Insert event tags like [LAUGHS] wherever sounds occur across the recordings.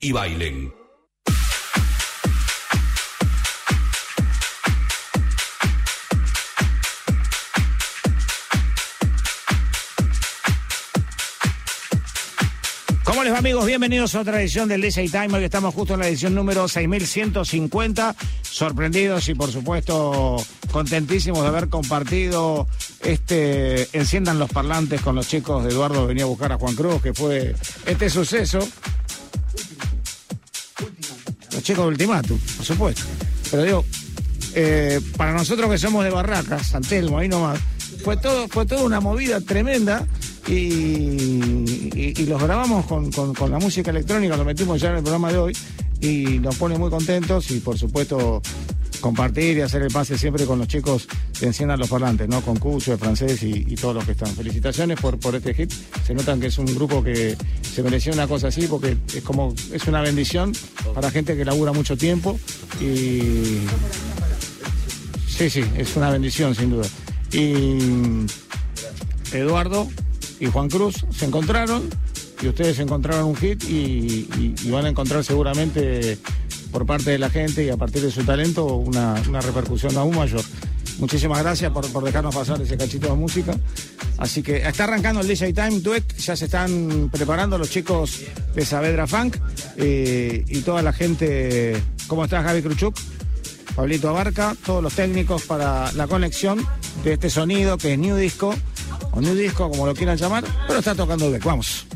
y bailen. ¿Cómo les va amigos? Bienvenidos a otra edición del DJ Time. Hoy estamos justo en la edición número 6150. Sorprendidos y por supuesto contentísimos de haber compartido este Enciendan los parlantes con los chicos de Eduardo venía a buscar a Juan Cruz, que fue este suceso los chicos de Ultimatum, por supuesto. Pero digo, eh, para nosotros que somos de Barracas, Santelmo, ahí nomás, fue todo, fue toda una movida tremenda y, los grabamos con, con, la música electrónica, lo metimos ya en el programa de hoy y nos pone muy contentos y por supuesto compartir y hacer el pase siempre con los chicos de Enciendan los Parlantes, ¿no? Con Cucho, de francés y, todos los que están. Felicitaciones por, este hit. Se notan que es un grupo que se mereció una cosa así porque es como, es una bendición para gente que labura mucho tiempo y. Sí, sí, es una bendición sin duda. Y Eduardo y Juan Cruz se encontraron y ustedes encontraron un hit y van a encontrar seguramente por parte de la gente y a partir de su talento una, repercusión aún mayor. Muchísimas gracias por, dejarnos pasar ese cachito de música. Así que está arrancando el DJ Time Duet, ya se están preparando los chicos de Saavedra Funk eh, y toda la gente. ¿Cómo estás, Javi Kruchuk? Pablito Abarca, todos los técnicos para la conexión de este sonido que es New Disco, o New Disco como lo quieran llamar, pero está tocando el Vamos.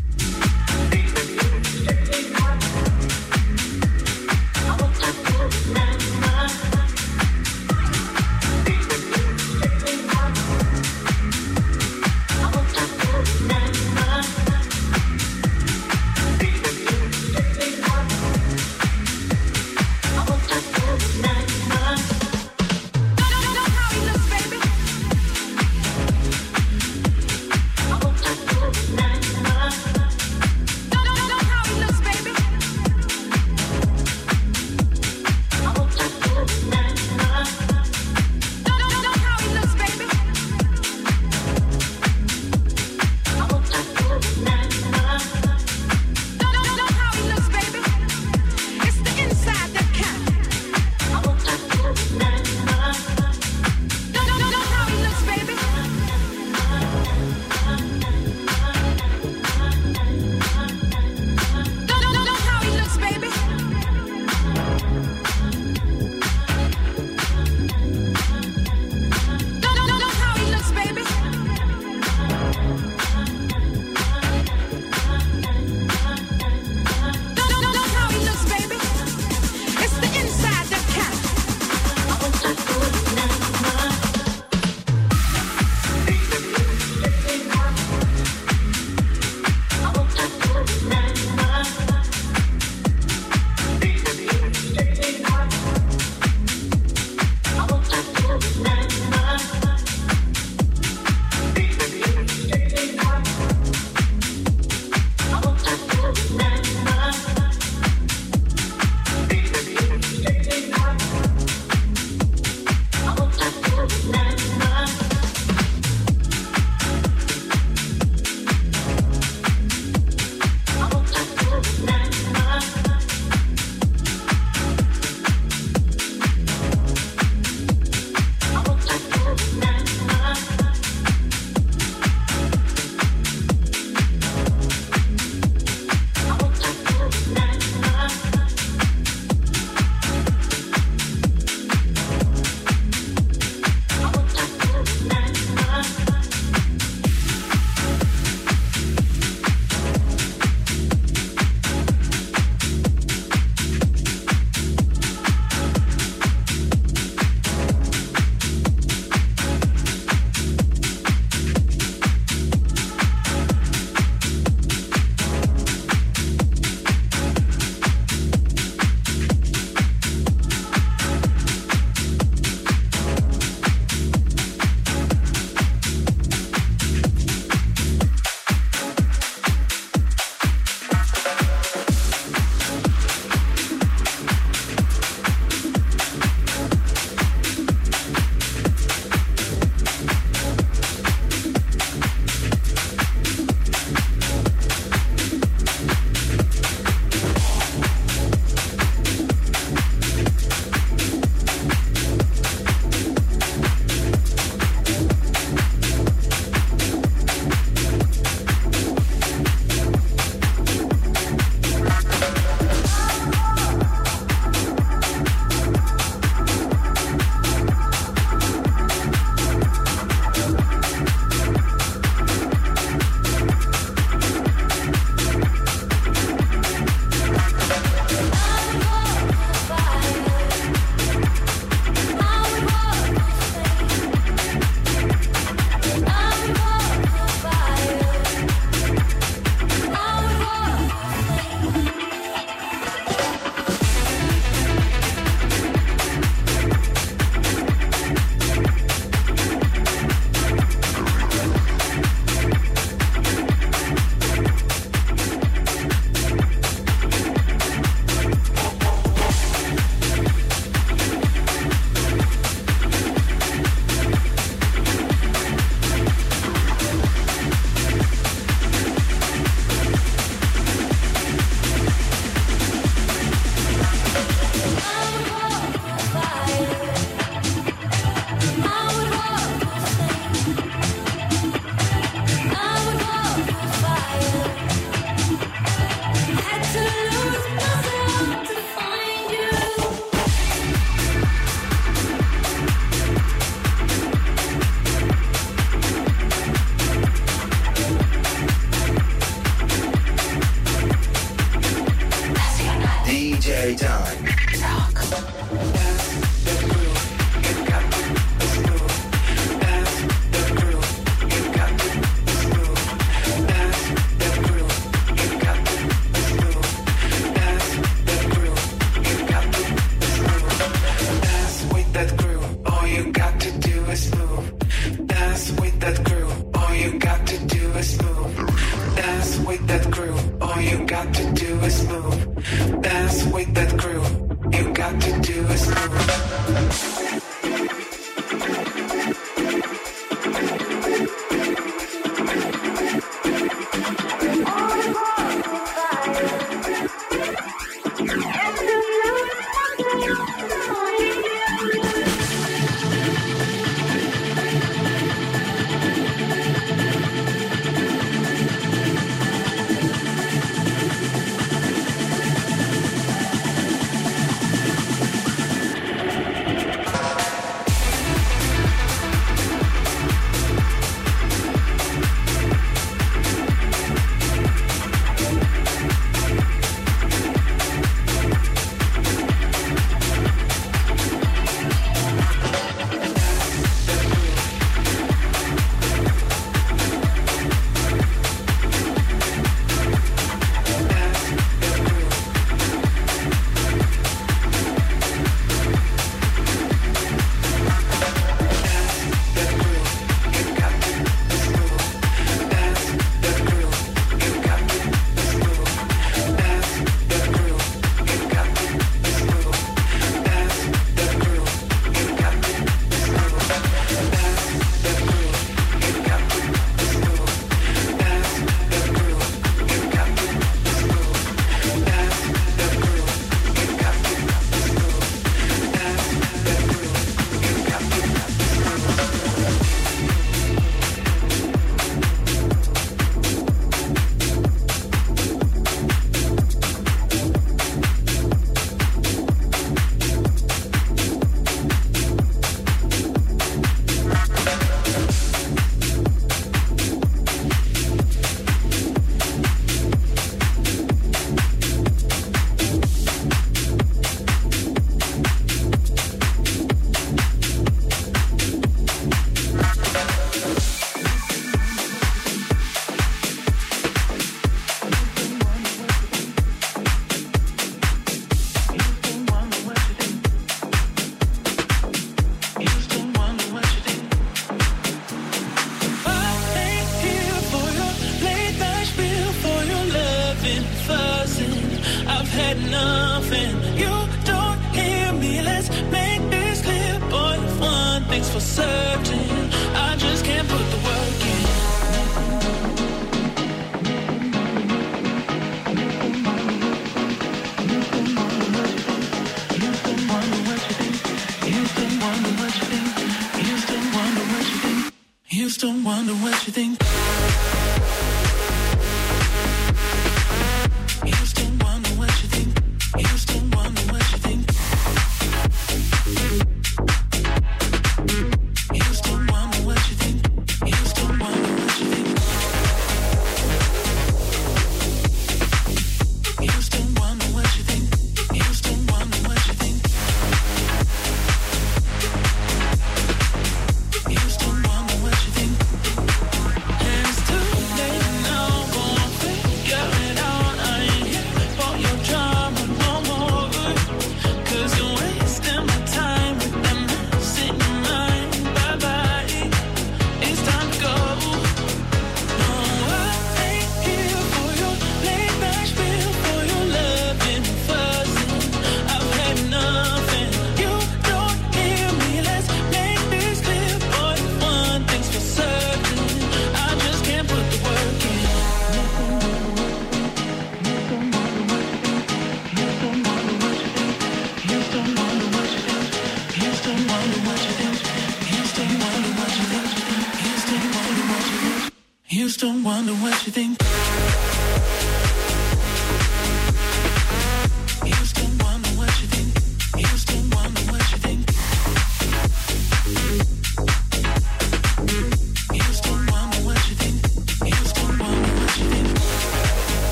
don't wonder what you think.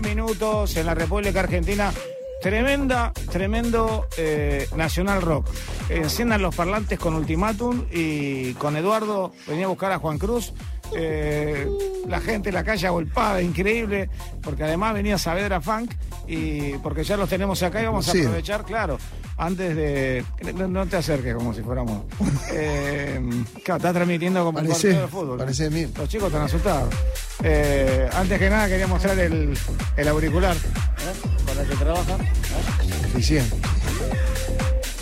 minutos en la República Argentina. Tremenda, tremendo eh, Nacional Rock. Enciendan los parlantes con Ultimátum y con Eduardo venía a buscar a Juan Cruz. Eh, la gente, la calle agolpada, increíble, porque además venía Saavedra Funk y porque ya los tenemos acá y vamos a aprovechar, claro, antes de. No te acerques como si fuéramos. Eh, claro, estás transmitiendo como parece, un partido de fútbol. Parece. Los chicos están asustados. Eh, antes que nada quería mostrar el, el auricular ¿eh? para que trabajan. ¿eh? Eficiente.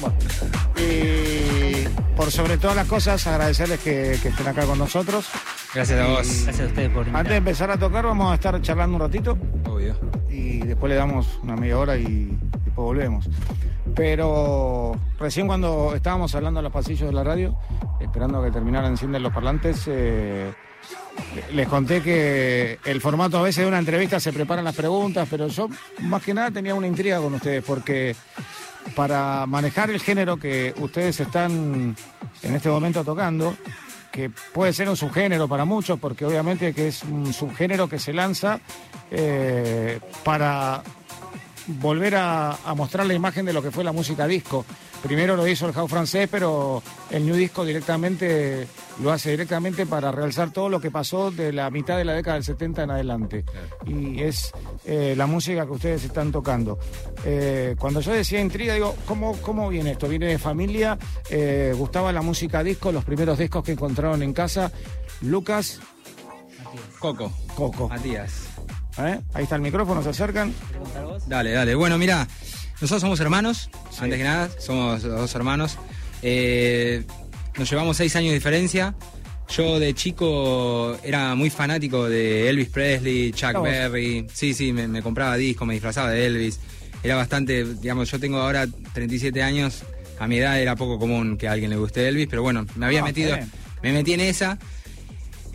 Bueno. Y por sobre todas las cosas, agradecerles que estén acá con nosotros. Gracias a vos. Gracias a ustedes por invitar. Antes de empezar a tocar, vamos a estar charlando un ratito. Obvio. Y después le damos una media hora y después volvemos. Pero recién cuando estábamos hablando en los pasillos de la radio, esperando a que terminaran encienden los parlantes, eh, les conté que el formato a veces de una entrevista se preparan las preguntas, pero yo más que nada tenía una intriga con ustedes, porque para manejar el género que ustedes están en este momento tocando, que puede ser un subgénero para muchos, porque obviamente que es un subgénero que se lanza eh, para volver a, a mostrar la imagen de lo que fue la música disco. Primero lo hizo el house francés, pero el New Disco directamente lo hace directamente para realzar todo lo que pasó de la mitad de la década del 70 en adelante. Y es eh, la música que ustedes están tocando. Eh, cuando yo decía intriga, digo, ¿cómo, cómo viene esto? ¿Viene de familia? Eh, ¿Gustaba la música disco? Los primeros discos que encontraron en casa. Lucas, Coco. Coco. Matías. ¿Eh? Ahí está el micrófono, se acercan. Dale, dale. Bueno, mira, nosotros somos hermanos, antes que nada, somos dos hermanos. Eh, nos llevamos seis años de diferencia. Yo de chico era muy fanático de Elvis Presley, Chuck. Berry. Sí, sí, me, me compraba discos, me disfrazaba de Elvis. Era bastante, digamos, yo tengo ahora 37 años. A mi edad era poco común que a alguien le guste Elvis, pero bueno, me había Ah, metido, me metí en esa.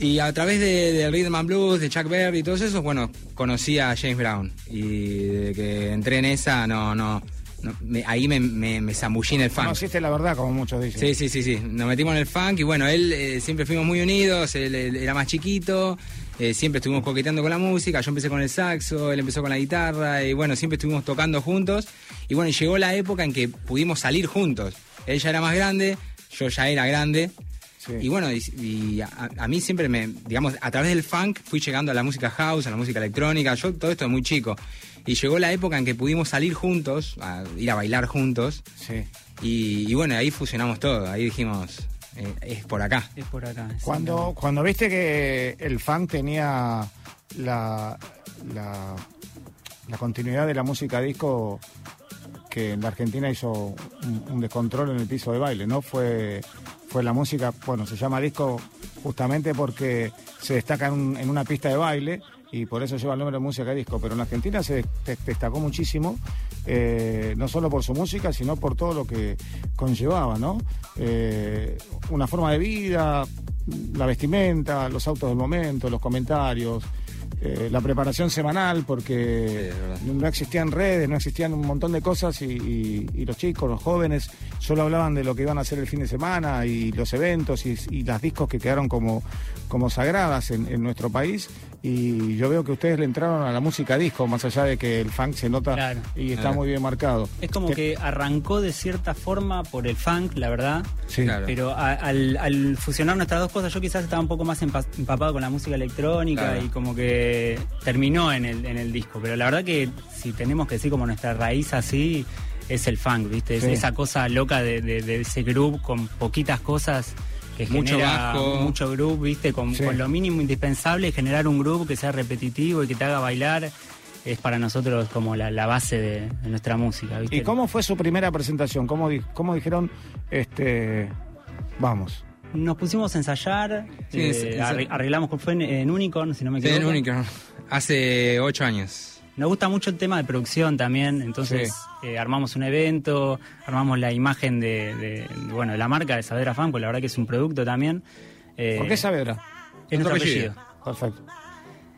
Y a través de, de Rhythm and Blues, de Chuck Berry y todos esos, bueno, conocí a James Brown. Y desde que entré en esa, no, no, no, me- ahí me, me, me zambullí en el funk. Conociste la verdad, como muchos dicen. Sí, sí, sí, sí. Nos metimos en el funk y bueno, él eh, siempre fuimos muy unidos, él, él era más chiquito, eh, siempre estuvimos coqueteando con la música, yo empecé con el saxo, él empezó con la guitarra y bueno, siempre estuvimos tocando juntos y bueno, llegó la época en que pudimos salir juntos. Él ya era más grande, yo ya era grande. Sí. Y bueno, y, y a, a mí siempre me, digamos, a través del funk fui llegando a la música house, a la música electrónica, yo todo esto de muy chico. Y llegó la época en que pudimos salir juntos, a ir a bailar juntos, Sí. y, y bueno, ahí fusionamos todo, ahí dijimos, eh, es por acá. Es por acá. Cuando, cuando viste que el funk tenía la, la, la continuidad de la música disco que en la Argentina hizo un, descontrol en el piso de baile, ¿no? Fue, fue la música, bueno, se llama disco justamente porque se destaca en, en una pista de baile y por eso lleva el nombre de música disco, pero en Argentina se des- destacó muchísimo, eh, no solo por su música, sino por todo lo que conllevaba, ¿no? Eh, una forma de vida, la vestimenta, los autos del momento, los comentarios, eh, la preparación semanal, porque Sí, no existían redes, no existían un montón de cosas y, y- y los chicos, los jóvenes, solo hablaban de lo que iban a hacer el fin de semana y los eventos y, y las discos que quedaron como, como sagradas en, en nuestro país. Y yo veo que ustedes le entraron a la música disco, más allá de que el funk se nota Claro. y está Claro. muy bien marcado. Es como Te- que arrancó de cierta forma por el funk, la verdad. Sí. Claro. Pero a- al, al fusionar nuestras dos cosas, yo quizás estaba un poco más empa- empapado con la música electrónica Claro. y como que terminó en el, en el disco. Pero la verdad que si tenemos que decir como nuestra raíz así, es el funk, ¿viste? Es esa cosa loca de, de- de ese groove con poquitas cosas que Mucho genera bajo. mucho groove, ¿viste? Con, Sí. con lo mínimo indispensable, generar un groove que sea repetitivo y que te haga bailar. Es para nosotros como la, la base de, de nuestra música, ¿viste? ¿Y cómo fue su primera presentación? ¿Cómo, di- cómo dijeron, este, vamos? Nos pusimos a ensayar, Sí, eh, arreglamos, fue en, en Unicorn, si no me Sí, equivoco. el único. Hace ocho años. Nos gusta mucho el tema de producción también, entonces eh, armamos un evento, armamos la imagen de, de- de, bueno, de la marca de Saavedra Fan, pues la verdad que es un producto también. Eh, ¿Por qué Saavedra? Es nuestro apellido. apellido. Perfecto.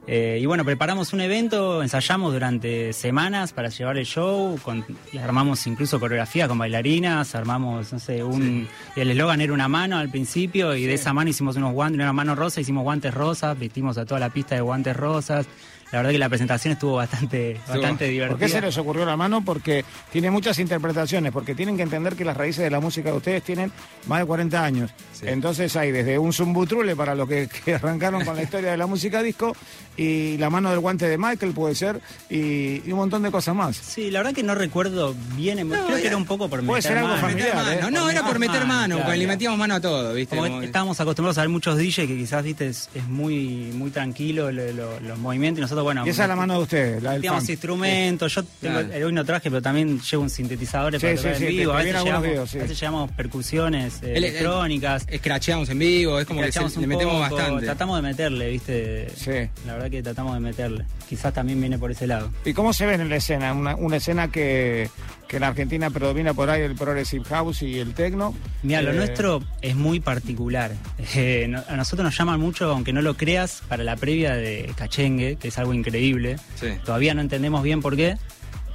Eh, y bueno, preparamos un evento, ensayamos durante semanas para llevar el show, con, y armamos incluso coreografía con bailarinas, armamos, no sé, un... el eslogan era una mano al principio, y de esa mano hicimos unos guantes, una mano rosa, hicimos guantes rosas, vestimos a toda la pista de guantes rosas. La verdad que la presentación estuvo bastante, bastante divertida. ¿Por qué se les ocurrió la mano? Porque tiene muchas interpretaciones, porque tienen que entender que las raíces de la música de ustedes tienen más de 40 años. Sí. Entonces hay desde un zumbutrule para los que, [LAUGHS] que arrancaron con la historia de la música disco, y la mano del guante de Michael puede ser, y, y un montón de cosas más. Sí, la verdad que no recuerdo bien, creo que era un poco por puede meter ser algo mano. familiar, Meter ¿eh? mano. No, era por meter mano, claro. porque le metíamos mano a todo, ¿viste? Como Como- que estábamos acostumbrados a ver muchos DJ que quizás viste es, es muy muy tranquilo lo- lo- los movimientos y nosotros bueno. Y esa es la mano de ustedes, la del Teníamos funk. instrumentos, yo tengo, Claro. el hoy no traje, pero también llevo un sintetizador Sí, para sí, tocar sí, en vivo. te a, veces llevamos, videos, sí. a veces llevamos percusiones eh, El- el- electrónicas. Escracheamos en vivo, es como que se- Escrachamos le un metemos poco, bastante. Tratamos de meterle, ¿viste? Sí. La verdad que tratamos de meterle. Quizás también viene por ese lado. ¿Y cómo se ven en la escena? Una, una escena que, que en Argentina predomina por ahí el progressive house y el techno. Mira, lo Eh, nuestro es muy particular. Eh, no- a nosotros nos llaman mucho, aunque no lo creas, para la previa de Cachengue, que es algo increíble. Sí. Todavía no entendemos bien por qué,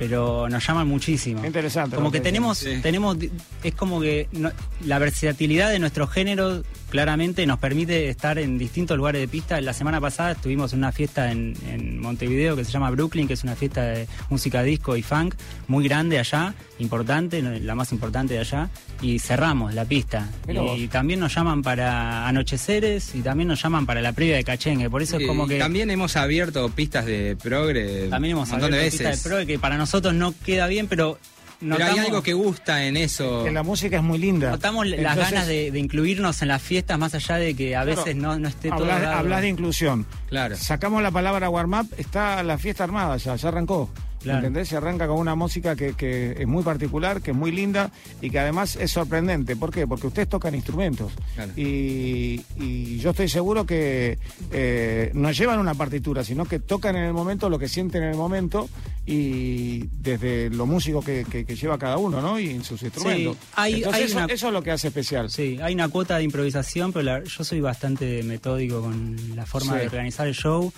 pero nos llaman muchísimo. Interesante Como que que tenemos. Sí. tenemos, es como que no- la versatilidad de nuestro género claramente nos permite estar en distintos lugares de pista. La semana pasada estuvimos en una fiesta en, en Montevideo que se llama Brooklyn, que es una fiesta de música disco y funk muy grande allá, importante, la más importante de allá, y cerramos la pista. Y vos. también nos llaman para anocheceres y también nos llaman para la previa de Cachengue. Por eso es como que También hemos abierto pistas de progre también hemos de abierto pista veces. de pro que para nosotros no queda bien, pero Pero hay notamos- algo que gusta en eso. Que la música es muy linda. Notamos las ganas de, de incluirnos en las fiestas, más allá de que a Claro, veces no, no esté todo. Hablas de inclusión. Claro. Sacamos la palabra warm up, está la fiesta armada ya, ya arrancó. Claro. ¿Entendés? Se arranca con una música que, que es muy particular, que es muy linda y que además es sorprendente. ¿Por qué? Porque ustedes tocan instrumentos. Claro. Y, y yo estoy seguro que eh, no llevan una partitura, sino que tocan en el momento lo que sienten en el momento y desde lo músico que, que- que lleva cada uno, ¿no? Y en sus instrumentos. hay- Entonces hay eso, una- eso es lo que hace especial. Sí, hay una cuota de improvisación, pero la- yo soy bastante metódico con la forma Sí. de organizar el show.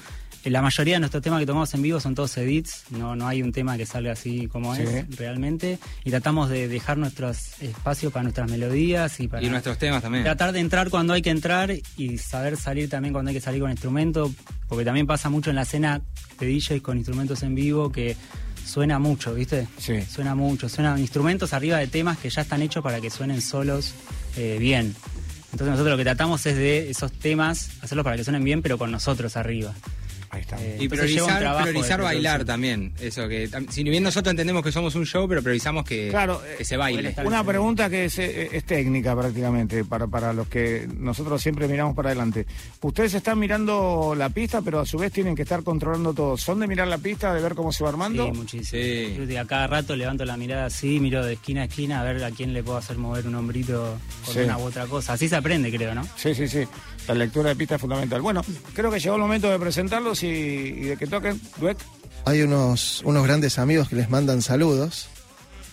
Eh, La mayoría de nuestros temas que tomamos en vivo son todos edits, no, no hay un tema que salga así como Sí. es realmente. Y tratamos de dejar nuestros espacios para nuestras melodías y para Y nuestros temas también. tratar de entrar cuando hay que entrar y saber salir también cuando hay que salir con instrumento, porque también pasa mucho en la escena de DJs con instrumentos en vivo que suena mucho, ¿viste? Sí. Suena mucho, suenan instrumentos arriba de temas que ya están hechos para que suenen solos eh, bien. Entonces nosotros lo que tratamos es de esos temas hacerlos para que suenen bien, pero con nosotros arriba. Ahí está. Eh, Y priorizar, trabajo priorizar bailar también. Eso que si bien nosotros entendemos que somos un show, pero priorizamos que, Claro, que eh, se baile. Una pregunta que es, eh, es técnica prácticamente para, para los que nosotros siempre miramos para adelante. Ustedes están mirando la pista, pero a su vez tienen que estar controlando todo. ¿Son de mirar la pista, de ver cómo se va armando? Sí, muchísimo. Sí. Yo a cada rato levanto la mirada así, miro de esquina a esquina a ver a quién le puedo hacer mover un hombrito con Sí. una u otra cosa. Así se aprende, creo, ¿no? Sí, sí, sí. La lectura de pista es fundamental. Bueno, creo que llegó el momento de presentarlos y, de que toquen. Dueck. Hay unos, unos grandes amigos que les mandan saludos.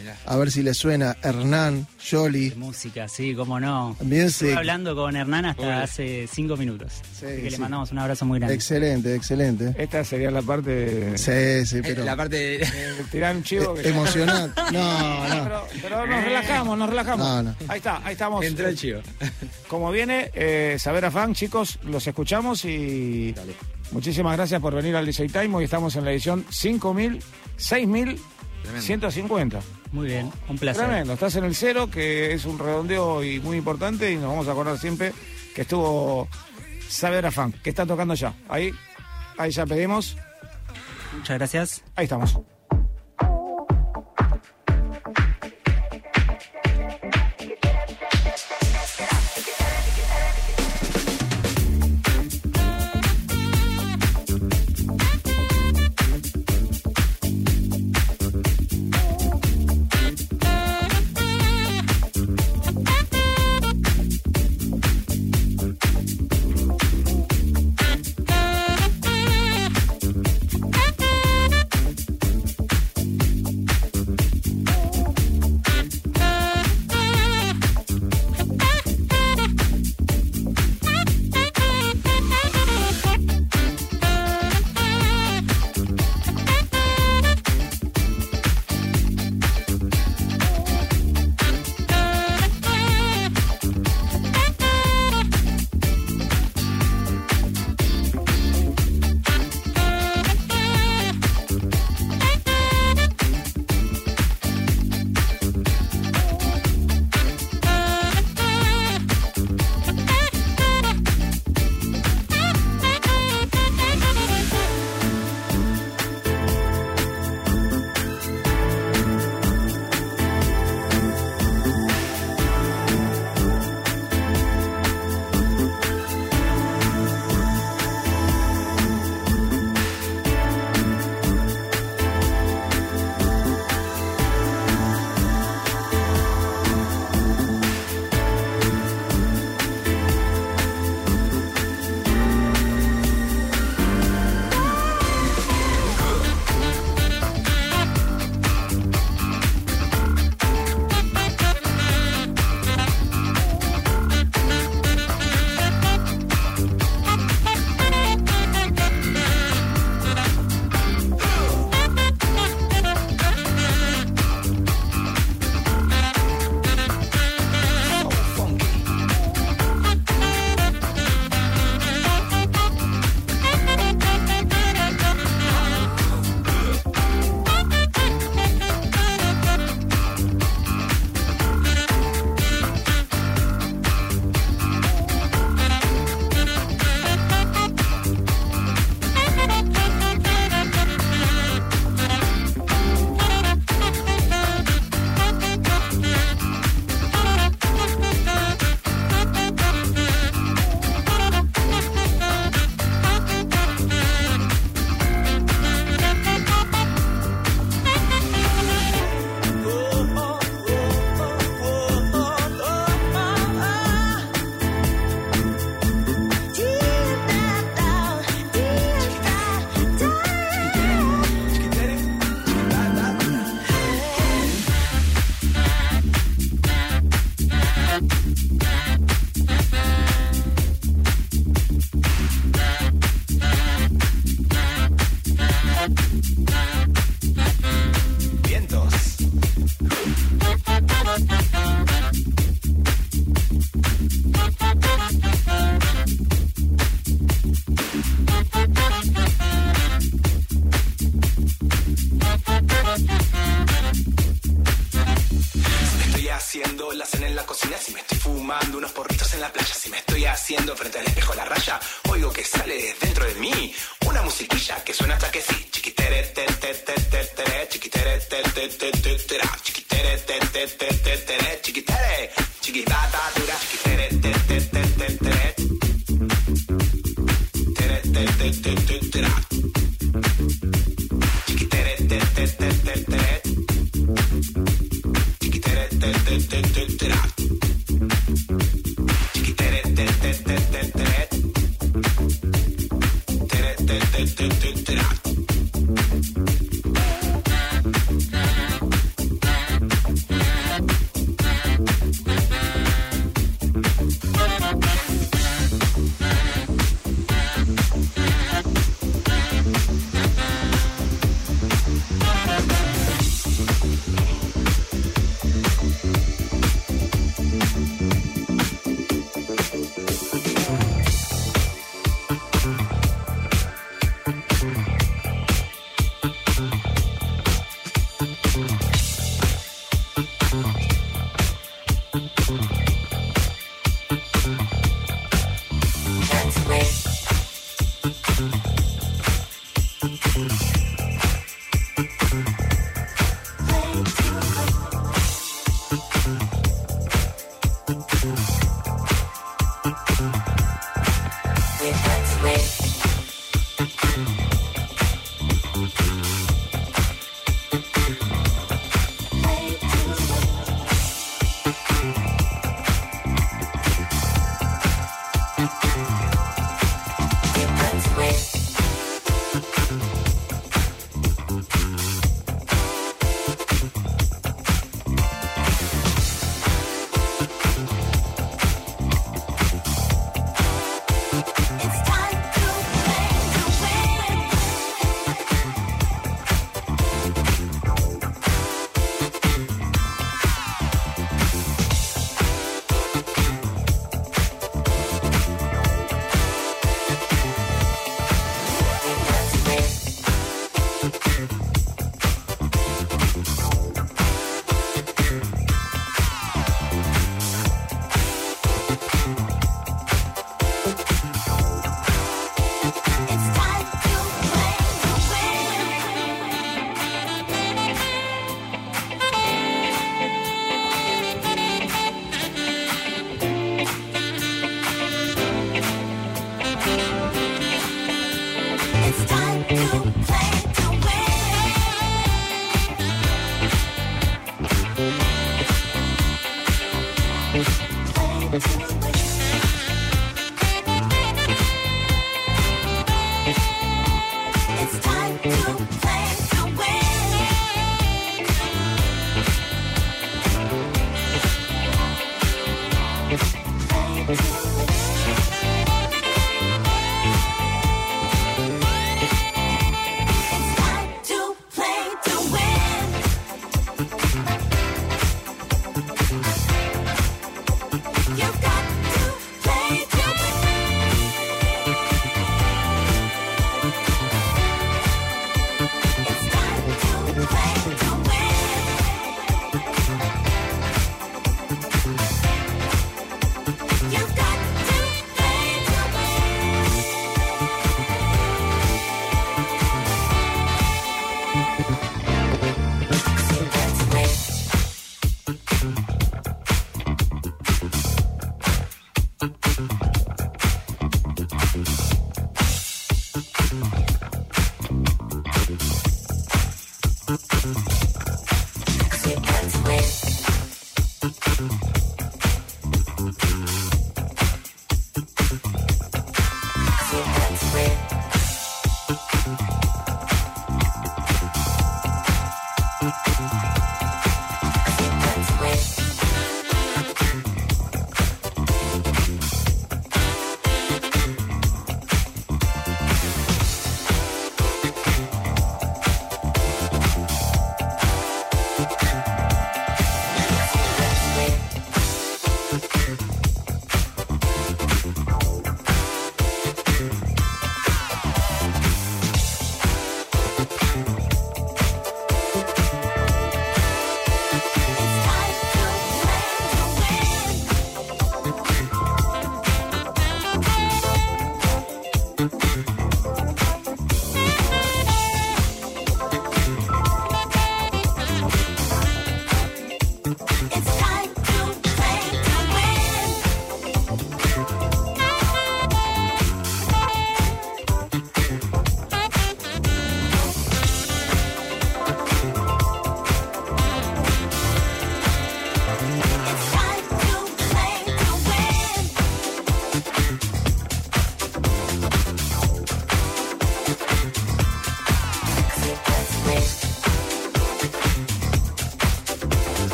Mirá. A ver si les suena Hernán, Yoli, De música, sí, cómo no. Estuve hablando con Hernán hasta Uy. hace cinco minutos. Sí, Así que le mandamos un abrazo muy grande. Excelente, excelente. Esta sería la parte de, Sí, sí, Eh, pero La parte de- tirar un chivo. que- emocionante. [LAUGHS] No, no. Pero, pero nos relajamos, nos relajamos. No, no. Ahí está, ahí estamos. entró el chivo. Como viene, eh, Saber Afán, chicos, los escuchamos y muchísimas gracias por venir al DJ Time. Hoy estamos en la edición 5000, 6150. Muy bien, un placer. Tremendo, estás en el cero, que es un redondeo y muy importante y nos vamos a acordar siempre que estuvo Saber Afán, que está tocando ya. Ahí, ahí ya pedimos, Muchas gracias. ahí estamos.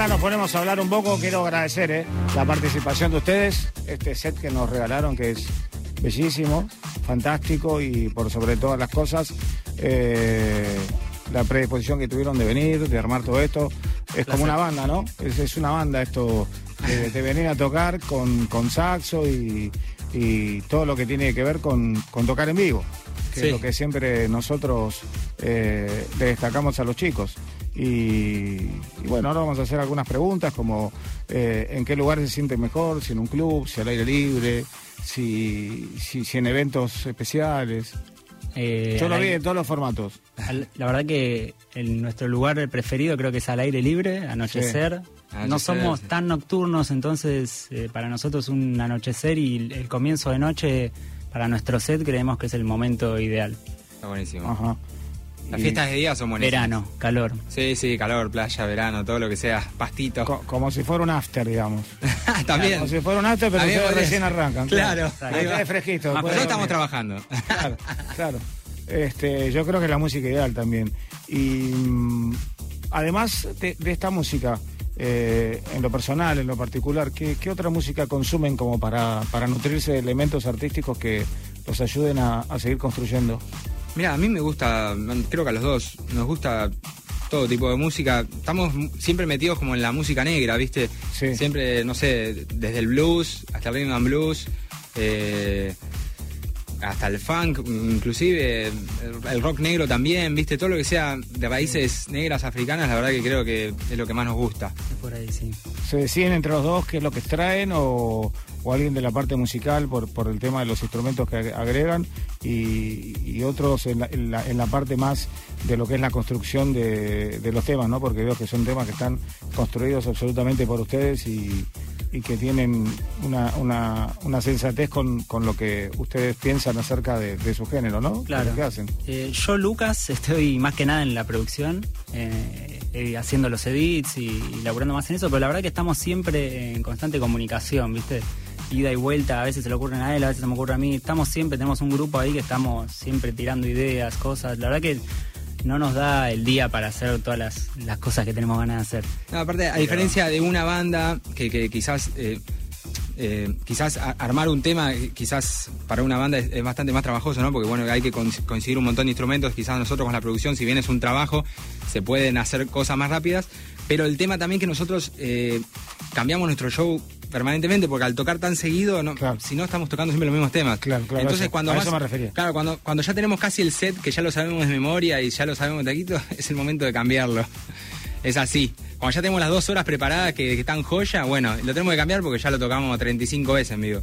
Ahora nos ponemos a hablar un poco. Quiero agradecer eh, la participación de ustedes, este set que nos regalaron, que es bellísimo, fantástico y por sobre todas las cosas, eh, la predisposición que tuvieron de venir, de armar todo esto. Es como una banda, ¿no? Es, es una banda esto de, de venir a tocar con, con saxo y, y todo lo que tiene que ver con, con tocar en vivo, que Sí. es lo que siempre nosotros eh, le destacamos a los chicos. Y, y bueno, ahora vamos a hacer algunas preguntas como eh, en qué lugar se siente mejor, si en un club, si al aire libre, si, si, si en eventos especiales. Eh, Yo lo vi aire- en todos los formatos. al- La verdad que el- nuestro lugar preferido creo que es al aire libre, anochecer. Sí. No somos sí. tan nocturnos, entonces eh, para nosotros un anochecer y el- el comienzo de noche para nuestro set creemos que es el momento ideal. Está buenísimo. Ajá. Las fiestas de día son buenísimas. Verano, calor. Sí, sí, calor, playa, verano, todo lo que sea, pastitos. co- como si fuera un after, digamos. [LAUGHS] También. Como si fuera un after, pero ustedes recién arrancan. Claro. Ahí va. fresquito. Nosotros de estamos dormir. trabajando. Claro, [LAUGHS] claro. Este, yo creo que es la música ideal también. Y mm, además de, de esta música, eh, en lo personal, en lo particular, ¿qué, qué otra música consumen como para, para nutrirse de elementos artísticos que los ayuden a, a seguir construyendo? Mira, a mí me gusta, creo que a los dos, nos gusta todo tipo de música. Estamos siempre metidos como en la música negra, ¿viste? Sí. Siempre, no sé, desde el blues hasta el rhythm and blues, eh, hasta el funk, inclusive el, rock negro también, ¿viste? Todo lo que sea de raíces negras africanas, la verdad que creo que es lo que más nos gusta. Por ahí, sí. ¿Se deciden entre los dos qué es lo que extraen o, o alguien de la parte musical por, por el tema de los instrumentos que ag- agregan y, y otros en la, en la- en la parte más de lo que es la construcción de, de los temas, ¿no? Porque veo que son temas que están construidos absolutamente por ustedes y, y que tienen una, una, una sensatez con, con lo que ustedes piensan acerca de, de su género, ¿no? Claro. que hacen. Eh, yo, Lucas, estoy más que nada en la producción, eh, eh, haciendo los edits y, y laburando más en eso, pero la verdad que estamos siempre en constante comunicación, ¿viste? Ida y vuelta, a veces se le ocurren a él, a veces se me ocurre a mí. Estamos siempre, tenemos un grupo ahí que estamos siempre tirando ideas, cosas. La verdad que no nos da el día para hacer todas las, las cosas que tenemos ganas de hacer. No, aparte, a diferencia de una banda que, que quizás eh, eh, quizás a- armar un tema, eh, quizás para una banda es, es bastante más trabajoso, ¿no? Porque bueno, hay que con- conseguir un montón de instrumentos, quizás nosotros con la producción, si bien es un trabajo, se pueden hacer cosas más rápidas, pero el tema también que nosotros eh, cambiamos nuestro show permanentemente porque al tocar tan seguido no, Claro. si no estamos tocando siempre los mismos temas Claro, claro, entonces eso- cuando a más, eso me refería. claro cuando cuando ya tenemos casi el set que ya lo sabemos de memoria y ya lo sabemos de taquito [LAUGHS] es el momento de cambiarlo es así. Cuando ya tenemos las dos horas preparadas que, que están joya, bueno, lo tenemos que cambiar porque ya lo tocamos 35 veces en vivo.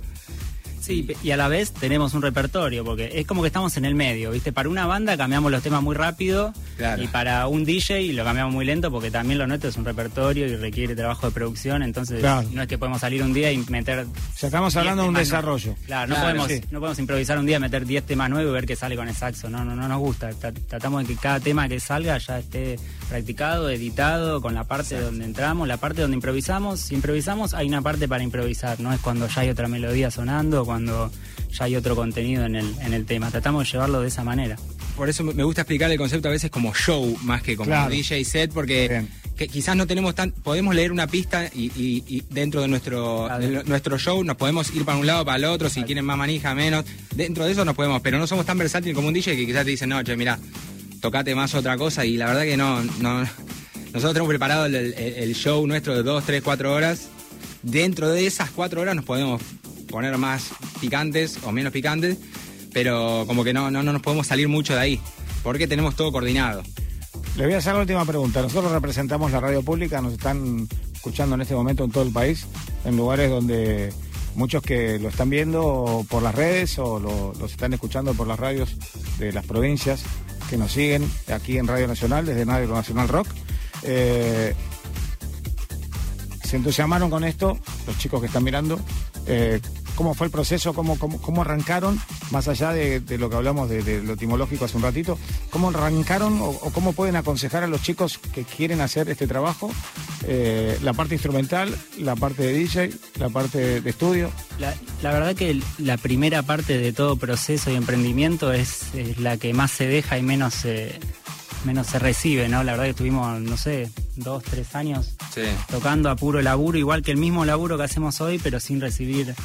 Sí, y a la vez tenemos un repertorio, porque es como que estamos en el medio, ¿viste? Para una banda cambiamos los temas muy rápido Claro. y para un DJ lo cambiamos muy lento porque también lo nuestro es un repertorio y requiere trabajo de producción, entonces Claro. no es que podemos salir un día y meter... O sea, estamos hablando de un 10 temas, desarrollo. no. Claro, no, Claro, podemos, sí. no podemos improvisar un día, meter 10 temas nuevos y ver qué sale con el saxo, no, no, no nos gusta. Tra- Tratamos de que cada tema que salga ya esté practicado, editado, con la parte donde entramos, la parte donde improvisamos. Si improvisamos, hay una parte para improvisar, no es cuando ya hay otra melodía sonando, cuando ya hay otro contenido en el, en el tema. Tratamos de llevarlo de esa manera. Por eso me gusta explicar el concepto a veces como show más que como Claro. DJ set, porque Bien. que quizás no tenemos tan. Podemos leer una pista y, y- y dentro de nuestro, Claro. de lo- nuestro show nos podemos ir para un lado para el otro, si quieren más manija, menos. Dentro de eso nos podemos, pero no somos tan versátiles como un DJ que quizás te dice, no, che, mira, tocate más otra cosa y la verdad que no. no nosotros tenemos preparado el, el- el show nuestro de dos, tres, cuatro horas. Dentro de esas cuatro horas nos podemos poner más picantes o menos picantes, pero como que no, no, no nos podemos salir mucho de ahí, porque tenemos todo coordinado. Le voy a hacer la última pregunta. Nosotros representamos la radio pública, nos están escuchando en este momento en todo el país, en lugares donde muchos que lo están viendo por las redes o lo- los están escuchando por las radios de las provincias que nos siguen aquí en Radio Nacional, desde Radio Nacional Rock. Eh, se entusiasmaron con esto, los chicos que están mirando. Eh, ¿Cómo fue el proceso? ¿Cómo, cómo, cómo arrancaron? Más allá de, lo que hablamos de, lo etimológico hace un ratito, ¿cómo arrancaron o, cómo pueden aconsejar a los chicos que quieren hacer este trabajo? Eh, la parte instrumental, la parte de DJ, la parte de estudio. La, verdad que la primera parte de todo proceso y emprendimiento es, es la que más se deja y menos se, menos se recibe, ¿no? La verdad que estuvimos, no sé, dos, tres años Sí. tocando a puro laburo, igual que el mismo laburo que hacemos hoy, pero sin recibir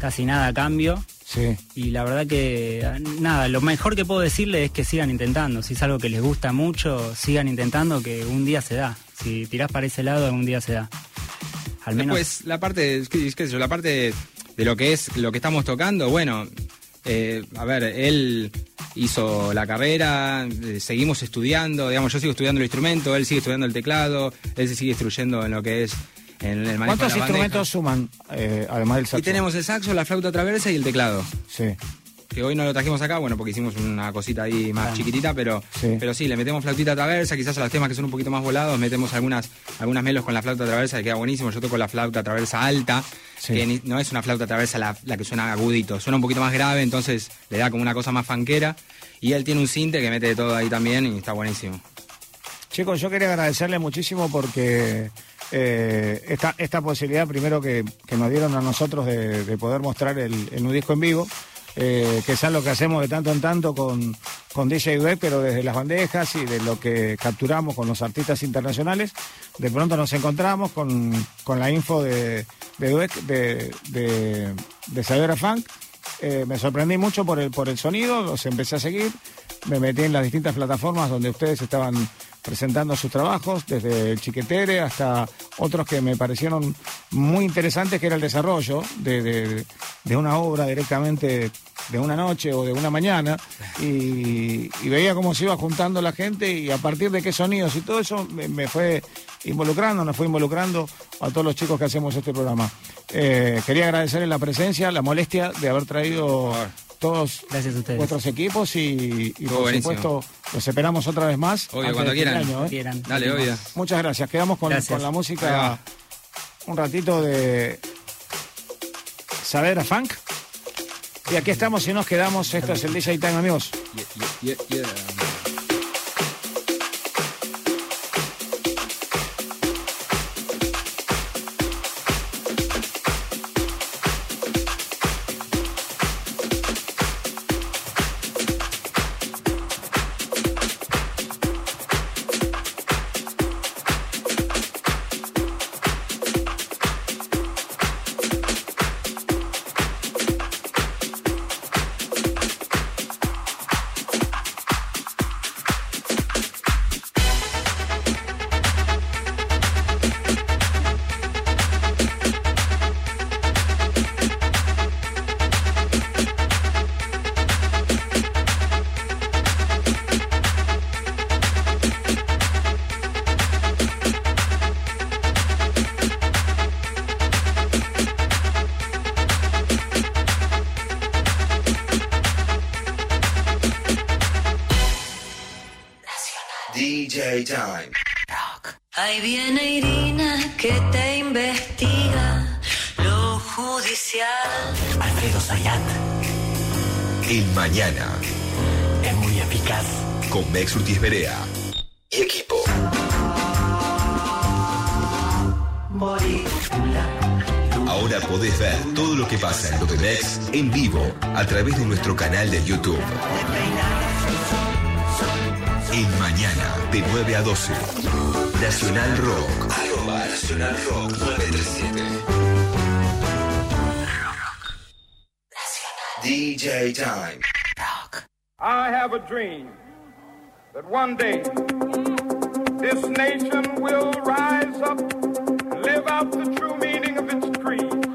casi nada a cambio. Sí. Y la verdad que, nada, lo mejor que puedo decirle es que sigan intentando. Si es algo que les gusta mucho, sigan intentando que un día se da. Si tirás para ese lado, un día se da. Al menos. Después, la parte, qué, qué sé yo, la parte de lo que es lo que estamos tocando, bueno, eh, a ver, él hizo la carrera, eh, seguimos estudiando, digamos, yo sigo estudiando el instrumento, él sigue estudiando el teclado, él se sigue instruyendo en lo que es en el manejo ¿Cuántos instrumentos suman, eh, además del saxo? Y tenemos el saxo, la flauta traversa y el teclado. Sí. Que hoy no lo trajimos acá, bueno, porque hicimos una cosita ahí más Ah. chiquitita, pero Sí. pero sí, le metemos flautita traversa, quizás a los temas que son un poquito más volados, metemos algunas, algunas melos con la flauta traversa, que queda buenísimo. Yo toco la flauta traversa alta, Sí. que ni- no es una flauta traversa la, la que suena agudito, suena un poquito más grave, entonces le da como una cosa más fanquera. Y él tiene un cinte que mete de todo ahí también y está buenísimo. Chicos, yo quería agradecerle muchísimo porque eh, esta, esta posibilidad primero que, que nos dieron a nosotros de, de poder mostrar el, el un disco en vivo, eh, que es algo que hacemos de tanto en tanto con, con DJ Dweck, pero desde las bandejas y de lo que capturamos con los artistas internacionales, de pronto nos encontramos con, con la info de, de de, de, de Funk. Eh, me sorprendí mucho por el, por el sonido, los empecé a seguir, me metí en las distintas plataformas donde ustedes estaban presentando sus trabajos, desde el chiquetere hasta otros que me parecieron muy interesantes, que era el desarrollo de, una obra directamente de una noche o de una mañana, y, veía cómo se iba juntando la gente y a partir de qué sonidos y todo eso me, fue involucrando, nos fue involucrando a todos los chicos que hacemos este programa. Eh, quería agradecerles la presencia, la molestia de haber traído todos Gracias a ustedes. vuestros equipos y, y por buenísimo. supuesto los esperamos otra vez más. Obvio, cuando quieran. año, ¿eh? Quieran. Dale, obvio. Muchas gracias. Quedamos con, Gracias. con la música un ratito de Savera Funk. Y aquí estamos y nos quedamos. Esto es el DJ Time, amigos. Yeah, yeah, yeah. DJ Time. I have a dream that one day this nation will rise up and live out the true meaning of its creed.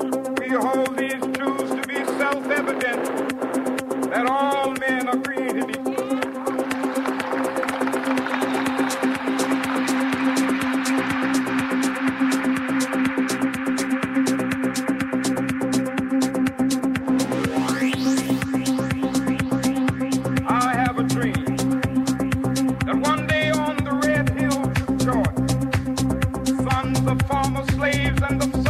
Former slaves and the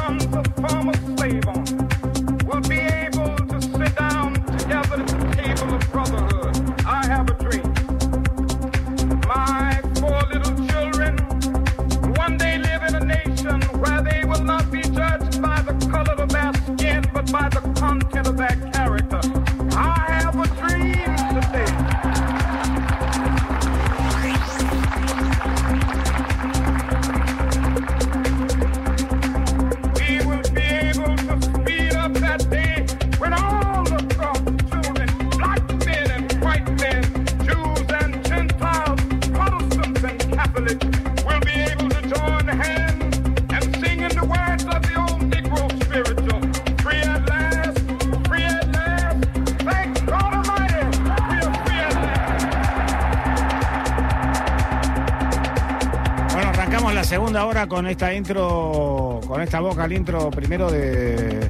con esta intro, con esta vocal intro primero de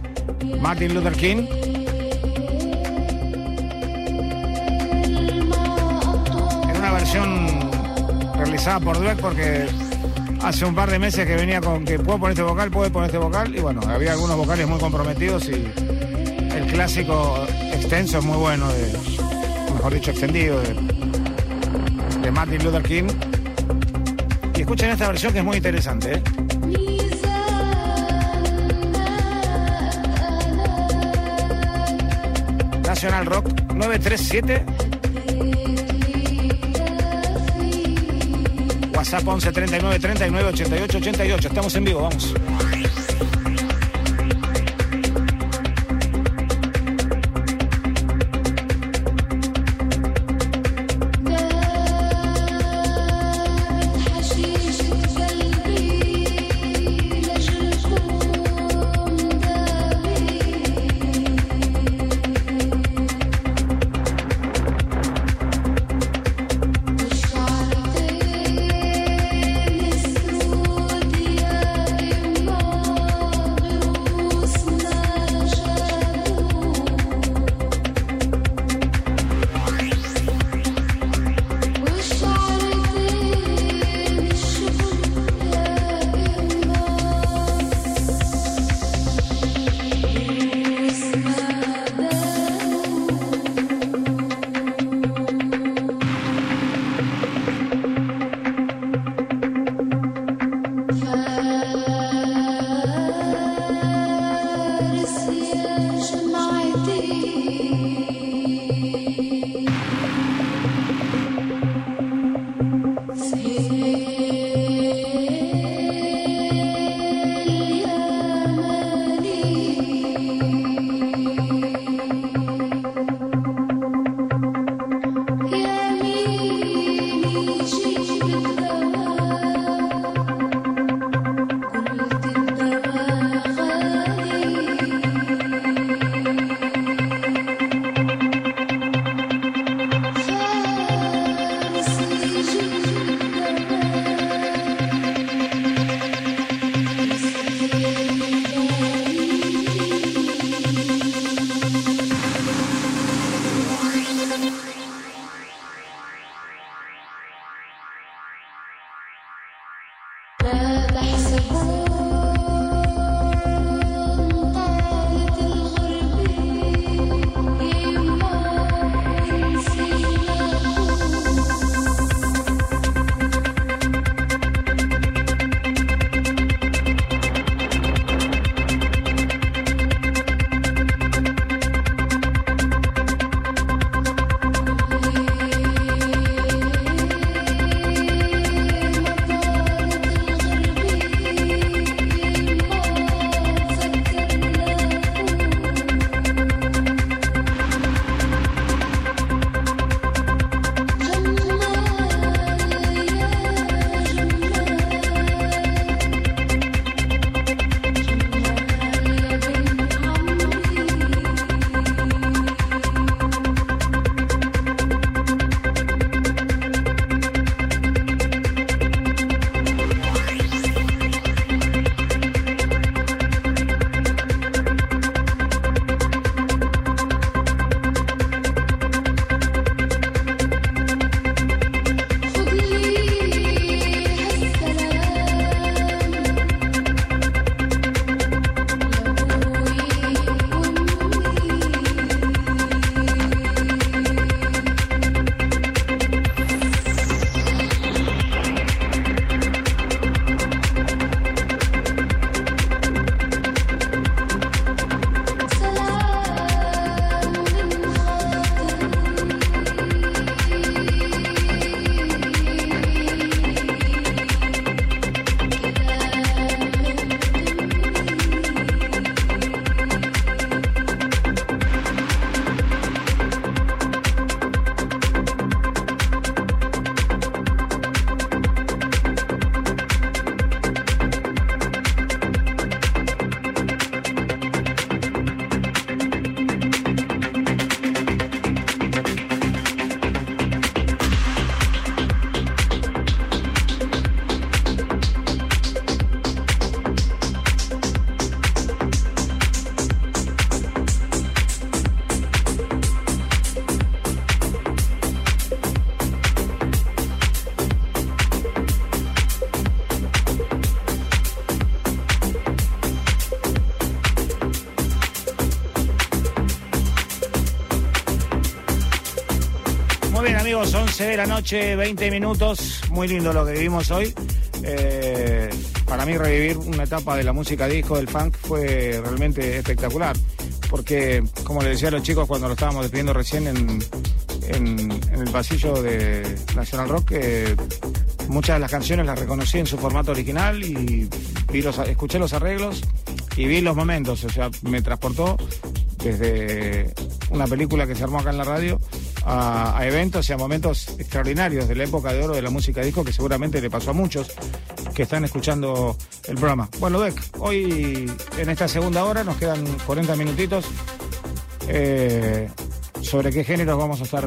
Martin Luther King. En una versión realizada por Dweck porque hace un par de meses que venía con que puedo poner este vocal, puedo poner este vocal y bueno, había algunos vocales muy comprometidos y el clásico extenso es muy bueno, de, mejor dicho extendido de Martin Luther King. Escuchen esta versión que es muy interesante. ¿eh? National Rock 937. WhatsApp 11 39 39 88 88. Estamos en vivo, vamos. Jesus. de la noche, 20 minutos. Muy lindo lo que vivimos hoy. Eh, para mí revivir una etapa de la música disco, del funk, fue realmente espectacular. Porque, como les decía a los chicos cuando lo estábamos despidiendo recién en, en, el pasillo de National Rock, eh, muchas de las canciones las reconocí en su formato original y vi los, escuché los arreglos y vi los momentos. O sea, me transportó desde una película que se armó acá en la radio a, a eventos y a momentos extraordinarios de la época de oro de la música disco que seguramente le pasó a muchos que están escuchando el programa. Bueno, Beck, hoy en esta segunda hora nos quedan 40 minutitos. Eh, ¿Sobre qué géneros vamos a estar?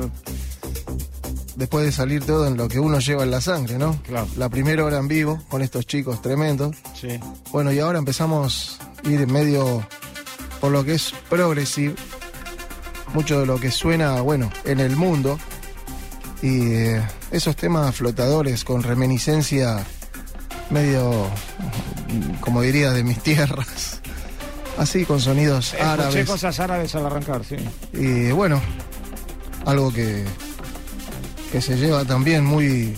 Después de salir todo en lo que uno lleva en la sangre, ¿no? Claro. La primera hora en vivo con estos chicos tremendos. Sí. Bueno, y ahora empezamos a ir medio por lo que es progressive. Mucho de lo que suena, bueno, en el mundo. Y eh, esos temas flotadores con reminiscencia medio, como diría, de mis tierras. Así, con sonidos Escuché árabes. cosas árabes al arrancar, sí. Y bueno, algo que, que se lleva también muy...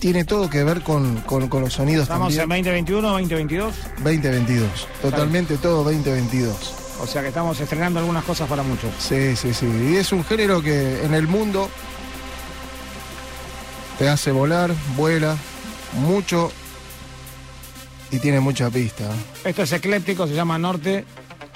Tiene todo que ver con, con- con los sonidos Estamos en también. 2021, 2022. 2022. Totalmente todo 2022. O sea que estamos estrenando algunas cosas para muchos. Sí, sí, sí. Y es un género que en el mundo te hace volar, vuela mucho y tiene mucha pista. Esto es ecléptico, se llama Norte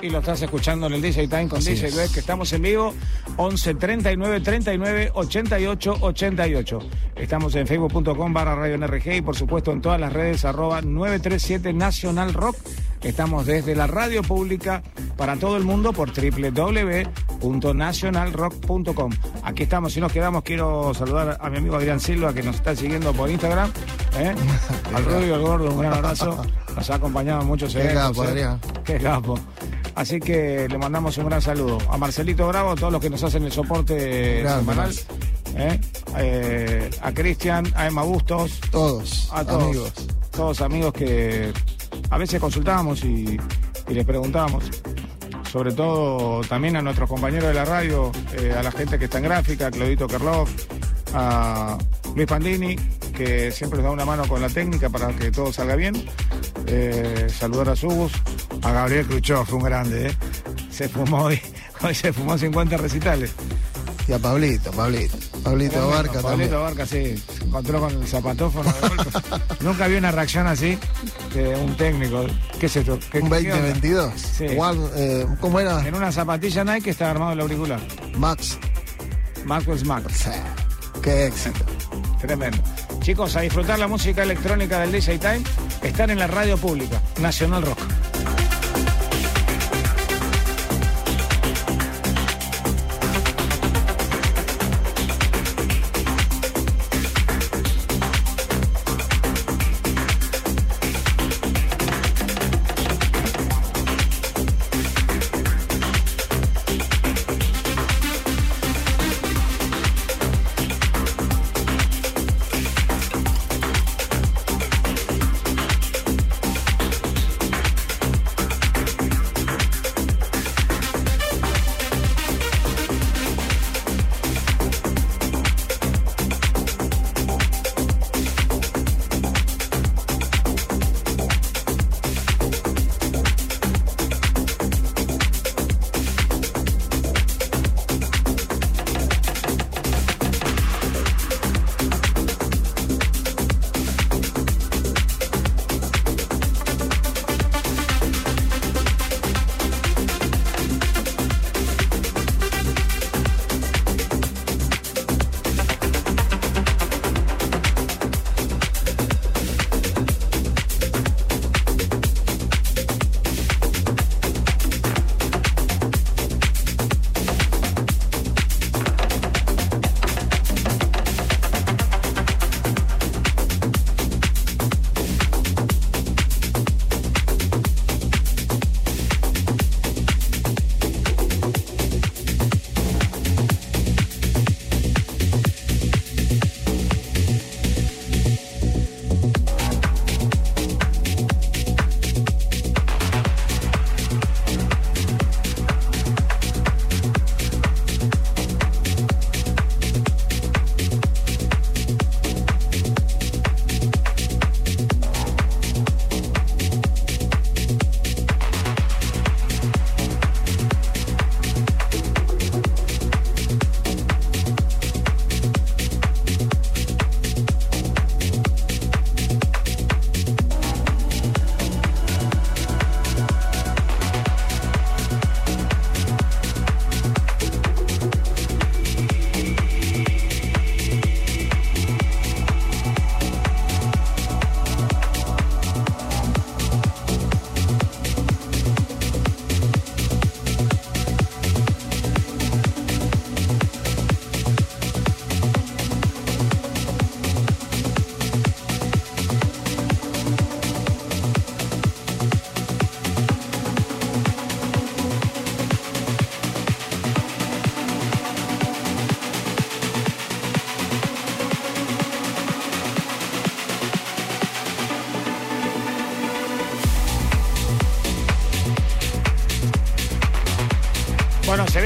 y lo estás escuchando en el DJ Time con Así DJ es. Beck, que estamos en vivo 11 39 39 88 88. Estamos en facebook.com barra radio NRG y por supuesto en todas las redes arroba 937 Nacional Rock. Estamos desde la radio pública para todo el mundo por www.nationalrock.com. Aquí estamos, si nos quedamos, quiero saludar a mi amigo Adrián Silva que nos está siguiendo por Instagram. ¿eh? [LAUGHS] Al Rubio, al Gordo, un gran abrazo. Nos ha acompañado muchos Qué eventos. capo, ¿eh? Adrián. Qué capo. Así que le mandamos un gran saludo. A Marcelito Bravo, a todos los que nos hacen el soporte semanal. ¿eh? Eh, a Cristian, a Emma Bustos. Todos, A todos. amigos. Todos amigos que a veces consultamos y, y les preguntamos. Sobre todo también a nuestros compañeros de la radio, eh, a la gente que está en gráfica, a Claudito Kerlov, a Luis Pandini, que siempre nos da una mano con la técnica para que todo salga bien. Eh, saludar a Subus, a Gabriel fue un grande, ¿eh? Se fumó hoy, [LAUGHS] hoy se fumó 50 recitales. Y a Pablito, Pablito. Pablito Tremendo, Barca también. Pablito Barca, sí, encontró con el zapatófono de golpe. [LAUGHS] Nunca vi una reacción así de un técnico. ¿Qué es esto? ¿Qué, Un qué onda? 2022. Sí. One, eh, ¿Cómo era? En una zapatilla Nike está armado el auricular. Max. Maxwell Max. Qué éxito. Tremendo. Chicos, a disfrutar la música electrónica del DJ Time. Están en la radio pública, Nacional Rock.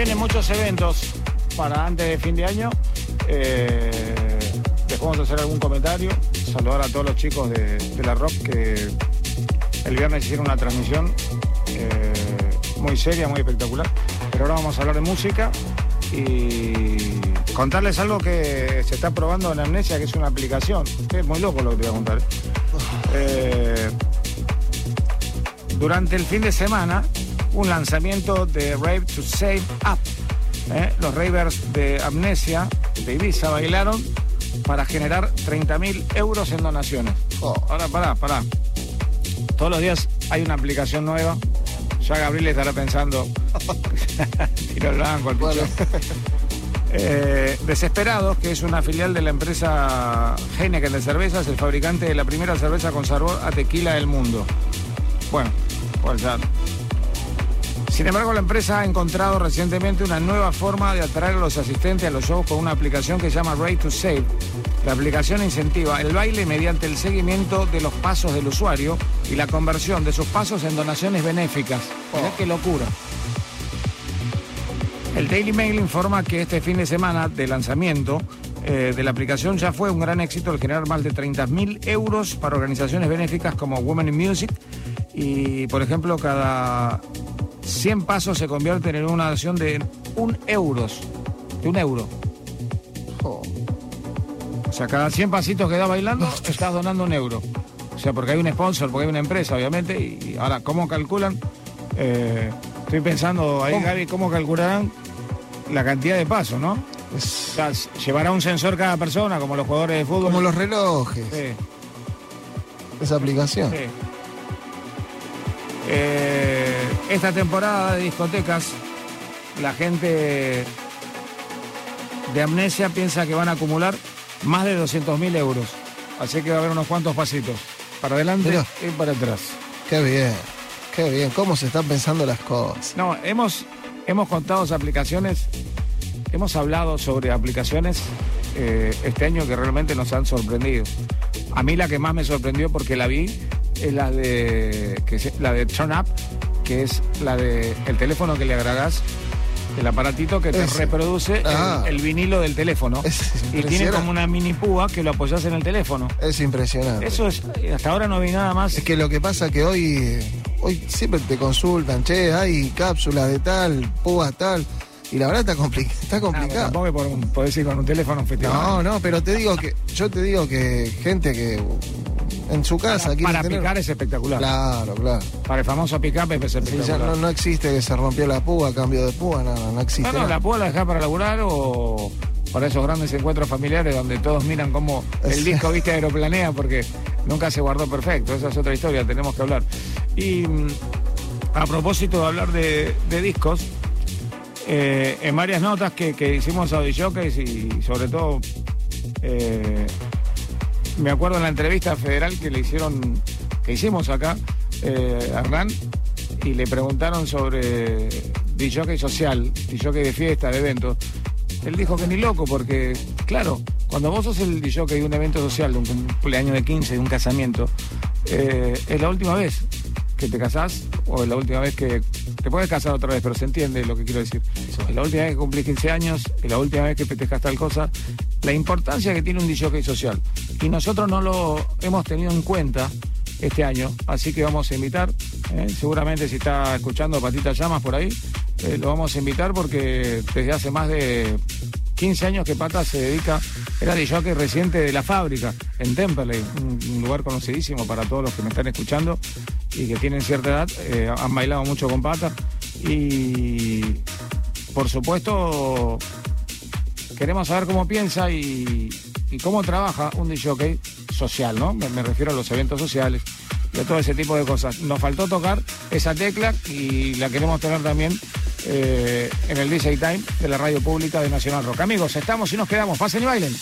Vienen muchos eventos para antes de fin de año. Eh, después vamos hacer algún comentario. Saludar a todos los chicos de, la Rock que el viernes hicieron una transmisión eh, muy seria, muy espectacular. Pero ahora vamos a hablar de música y contarles algo que se está probando en Amnesia, que es una aplicación. Es muy loco lo que te voy a contar. ¿eh? Eh, durante el fin de semana, un lanzamiento de Rave to Save. Los ravers de Amnesia, de Ibiza, bailaron para generar 30.000 euros en donaciones. Ahora, pará, pará. Todos los días hay una aplicación nueva. Ya Gabriel estará pensando. [LAUGHS] Tiro el pichón. Eh, Desesperados, que es una filial de la empresa Heineken de cervezas, el fabricante de la primera cerveza con sabor a tequila del mundo. Bueno, pues ya. Sin embargo, la empresa ha encontrado recientemente una nueva forma de atraer a los asistentes a los shows con una aplicación que se llama Ray to Save. La aplicación incentiva el baile mediante el seguimiento de los pasos del usuario y la conversión de sus pasos en donaciones benéficas. Mirá qué locura. El Daily Mail informa que este fin de semana de lanzamiento eh, de la aplicación ya fue un gran éxito al generar más de 30.000 euros para organizaciones benéficas como Women in Music y, por ejemplo, cada 100 pasos se convierten en una donación de un euros, de un euro. O sea, cada 100 pasitos que da bailando, [LAUGHS] estás donando un euro. O sea, porque hay un sponsor, porque hay una empresa, obviamente. Y ahora, ¿cómo calculan? Eh, estoy pensando ahí, Gaby, ¿cómo calcularán la cantidad de pasos, no? O sea, llevará un sensor cada persona, como los jugadores de fútbol. Como los relojes. Sí, Esa aplicación. sí. Eh, esta temporada de discotecas, la gente de Amnesia piensa que van a acumular más de 200.000 euros. Así que va a haber unos cuantos pasitos. Para adelante y para atrás. Qué bien. Qué bien. ¿Cómo se están pensando las cosas? No, hemos, hemos contado aplicaciones, hemos hablado sobre aplicaciones eh, este año que realmente nos han sorprendido. A mí la que más me sorprendió porque la vi es la de, que la de Turn Up, que es la de el teléfono que le agregás, el aparatito que te reproduce el- Ah. el, vinilo del teléfono. Y tiene como una mini púa que lo apoyás en el teléfono. Es impresionante. Eso es, hasta ahora no vi nada más. Es que lo que pasa que hoy, hoy siempre te consultan, che, hay cápsulas de tal, púas tal, y la verdad está, compli- está complicado. tampoco por un- podés ir con un teléfono festival. No, no, pero te digo que, yo te digo que gente que en su casa para, para tener- picar es espectacular. Claro, claro. Para el famoso pick-up es Sí, espectacular. ya no, no existe que se rompió la púa, cambio de púa, no, no, no existe. No, no, nada. la dejar para laburar o para esos grandes encuentros familiares donde todos miran cómo el disco viste aeroplanea porque nunca se guardó perfecto. Esa es otra historia, tenemos que hablar. Y mm, a propósito de hablar de, de discos, eh, en varias notas que, que hicimos a Jockeys y sobre todo eh, me acuerdo en la entrevista federal que le hicieron, que hicimos acá, eh, a Hernán, y le preguntaron sobre DJ social, DJ de fiesta, de eventos. Él dijo que ni loco, porque, claro, cuando vos sos el DJ de un evento social, de un cumpleaños de 15, de un casamiento, eh, es la última vez que te casás, o es la última vez que te puedes casar otra vez, pero se entiende lo que quiero decir. Es la última vez que cumplís 15 años, es la última vez que festejas tal cosa. La importancia que tiene un DJ social. Y nosotros no lo hemos tenido en cuenta este año, así que vamos a invitar, eh, seguramente si está escuchando Patita Llamas por ahí, eh, lo vamos a invitar porque desde hace más de 15 años que Pata se dedica, era DJ reciente de la fábrica en Temperley, un, un lugar conocidísimo para todos los que me están escuchando y que tienen cierta edad, eh, han bailado mucho con Pata y por supuesto queremos saber cómo piensa y, y cómo trabaja un DJ social, ¿no? Me, refiero a los eventos sociales y a todo ese tipo de cosas. Nos faltó tocar esa tecla y la queremos tener también eh, en el DJ Time de la radio pública de Nacional Rock. Amigos, estamos y nos quedamos. Pasen y bailen.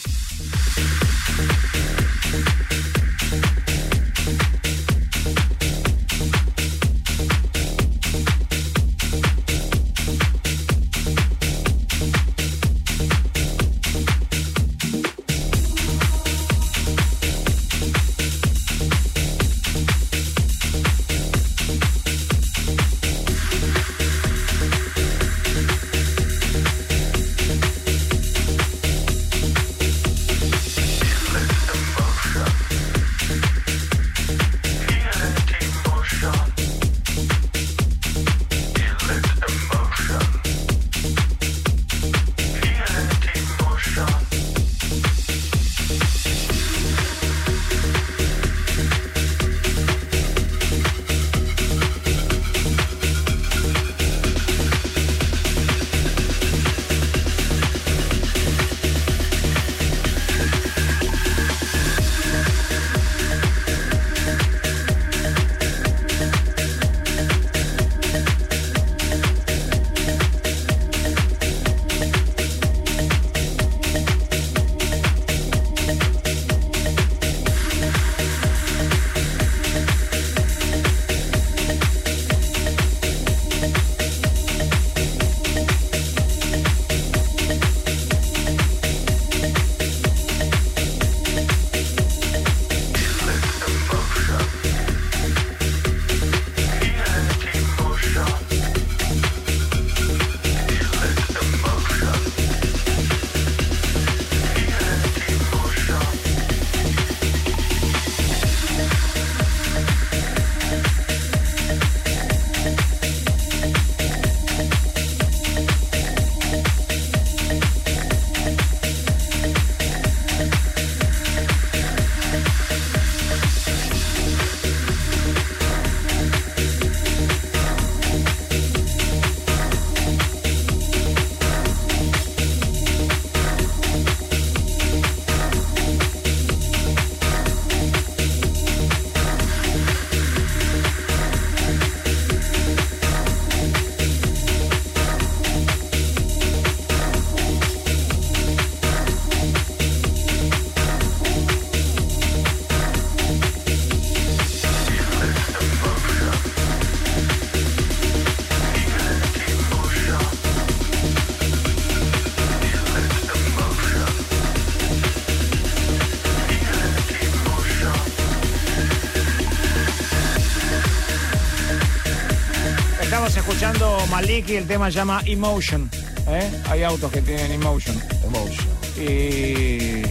Maliki, el tema se llama Emotion. ¿eh? Hay autos que tienen Emotion. Emotion. Y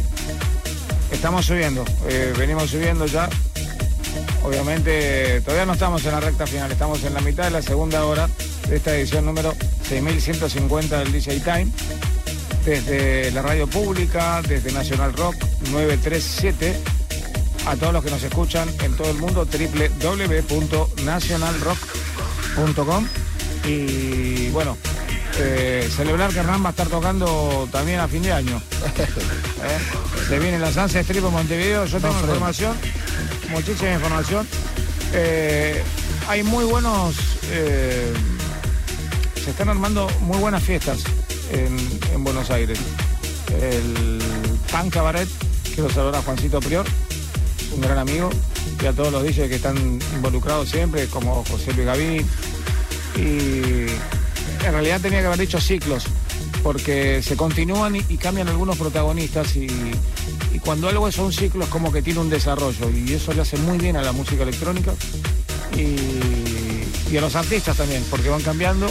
estamos subiendo, eh, venimos subiendo ya. Obviamente todavía no estamos en la recta final, estamos en la mitad de la segunda hora de esta edición número 6150 del DJ Time. Desde la radio pública, desde Nacional Rock 937, a todos los que nos escuchan en todo el mundo, www.nacionalrock.com. Y bueno, eh, celebrar que Hernán va a estar tocando también a fin de año. [LAUGHS] ¿Eh? Se viene la Sansa Strip en Montevideo, yo tengo información, muchísima información. Eh, hay muy buenos, se están armando muy buenas fiestas en, en Buenos Aires. El Pan Cabaret, quiero saludar a Juancito Prior, un gran amigo, y a todos los DJs que están involucrados siempre, como José Luis Gavín. Y en realidad tenía que haber dicho ciclos, porque se continúan y, y cambian algunos protagonistas y, y cuando algo es un ciclo es como que tiene un desarrollo y eso le hace muy bien a la música electrónica y, y a los artistas también, porque van cambiando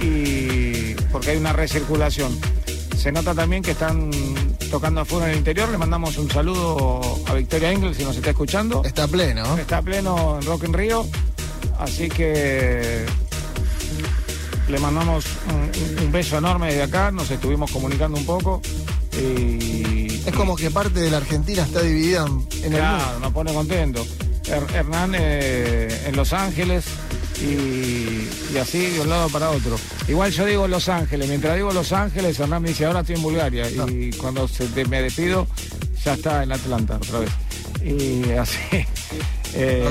y porque hay una recirculación. Se nota también que están tocando afuera en el interior. Le mandamos un saludo a Victoria Engel si nos está escuchando. Está pleno. Está pleno en Rock en Río. Así que le mandamos un, un beso enorme desde acá. Nos estuvimos comunicando un poco. Y, Es como que parte de la Argentina está dividida en el mundo. nos pone contento. Her- Hernán eh, en Los Ángeles y, y así de un lado para otro. Igual yo digo Los Ángeles, mientras digo Los Ángeles, Hernán me dice, ahora estoy en Bulgaria. Y cuando se te- me despido, ya está en Atlanta otra vez. Y así. [LAUGHS] eh.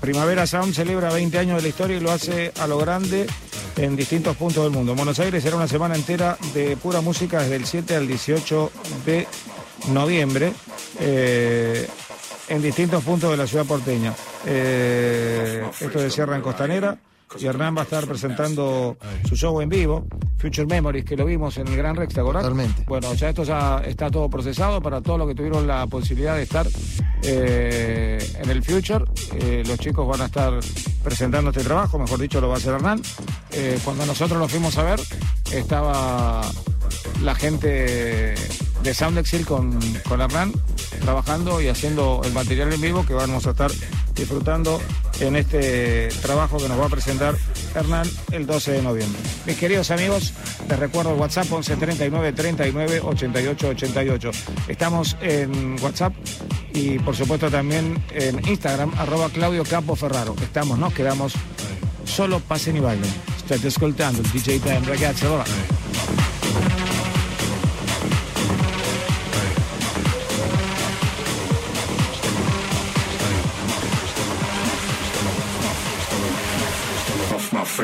Primavera Sound celebra 20 años de la historia y lo hace a lo grande en distintos puntos del mundo. En Buenos Aires será una semana entera de pura música desde el 7 al 18 de noviembre eh, en distintos puntos de la ciudad porteña. Eh, esto se cierra en Costanera y Hernán va a estar presentando su show en vivo, Future Memories, que lo vimos en el Gran Rex, ¿te acordás? Totalmente. Bueno, ya esto ya está todo procesado para todos los que tuvieron la posibilidad de estar eh, en el Future. Eh, los chicos van a estar presentando este trabajo, mejor dicho, lo va a hacer Hernán. Eh, cuando nosotros lo fuimos a ver, estaba la gente de Sound Exil con, con Hernán trabajando y haciendo el material en vivo que vamos a estar disfrutando en este trabajo que nos va a presentar Hernán el 12 de noviembre. Mis queridos amigos, les recuerdo el WhatsApp 11 39 39 88 88. Estamos en WhatsApp y por supuesto también en Instagram, arroba Claudio Campo Ferraro. Estamos, nos quedamos solo pasen y bailen. State ascoltando il DJ Time, ragazzi, allora.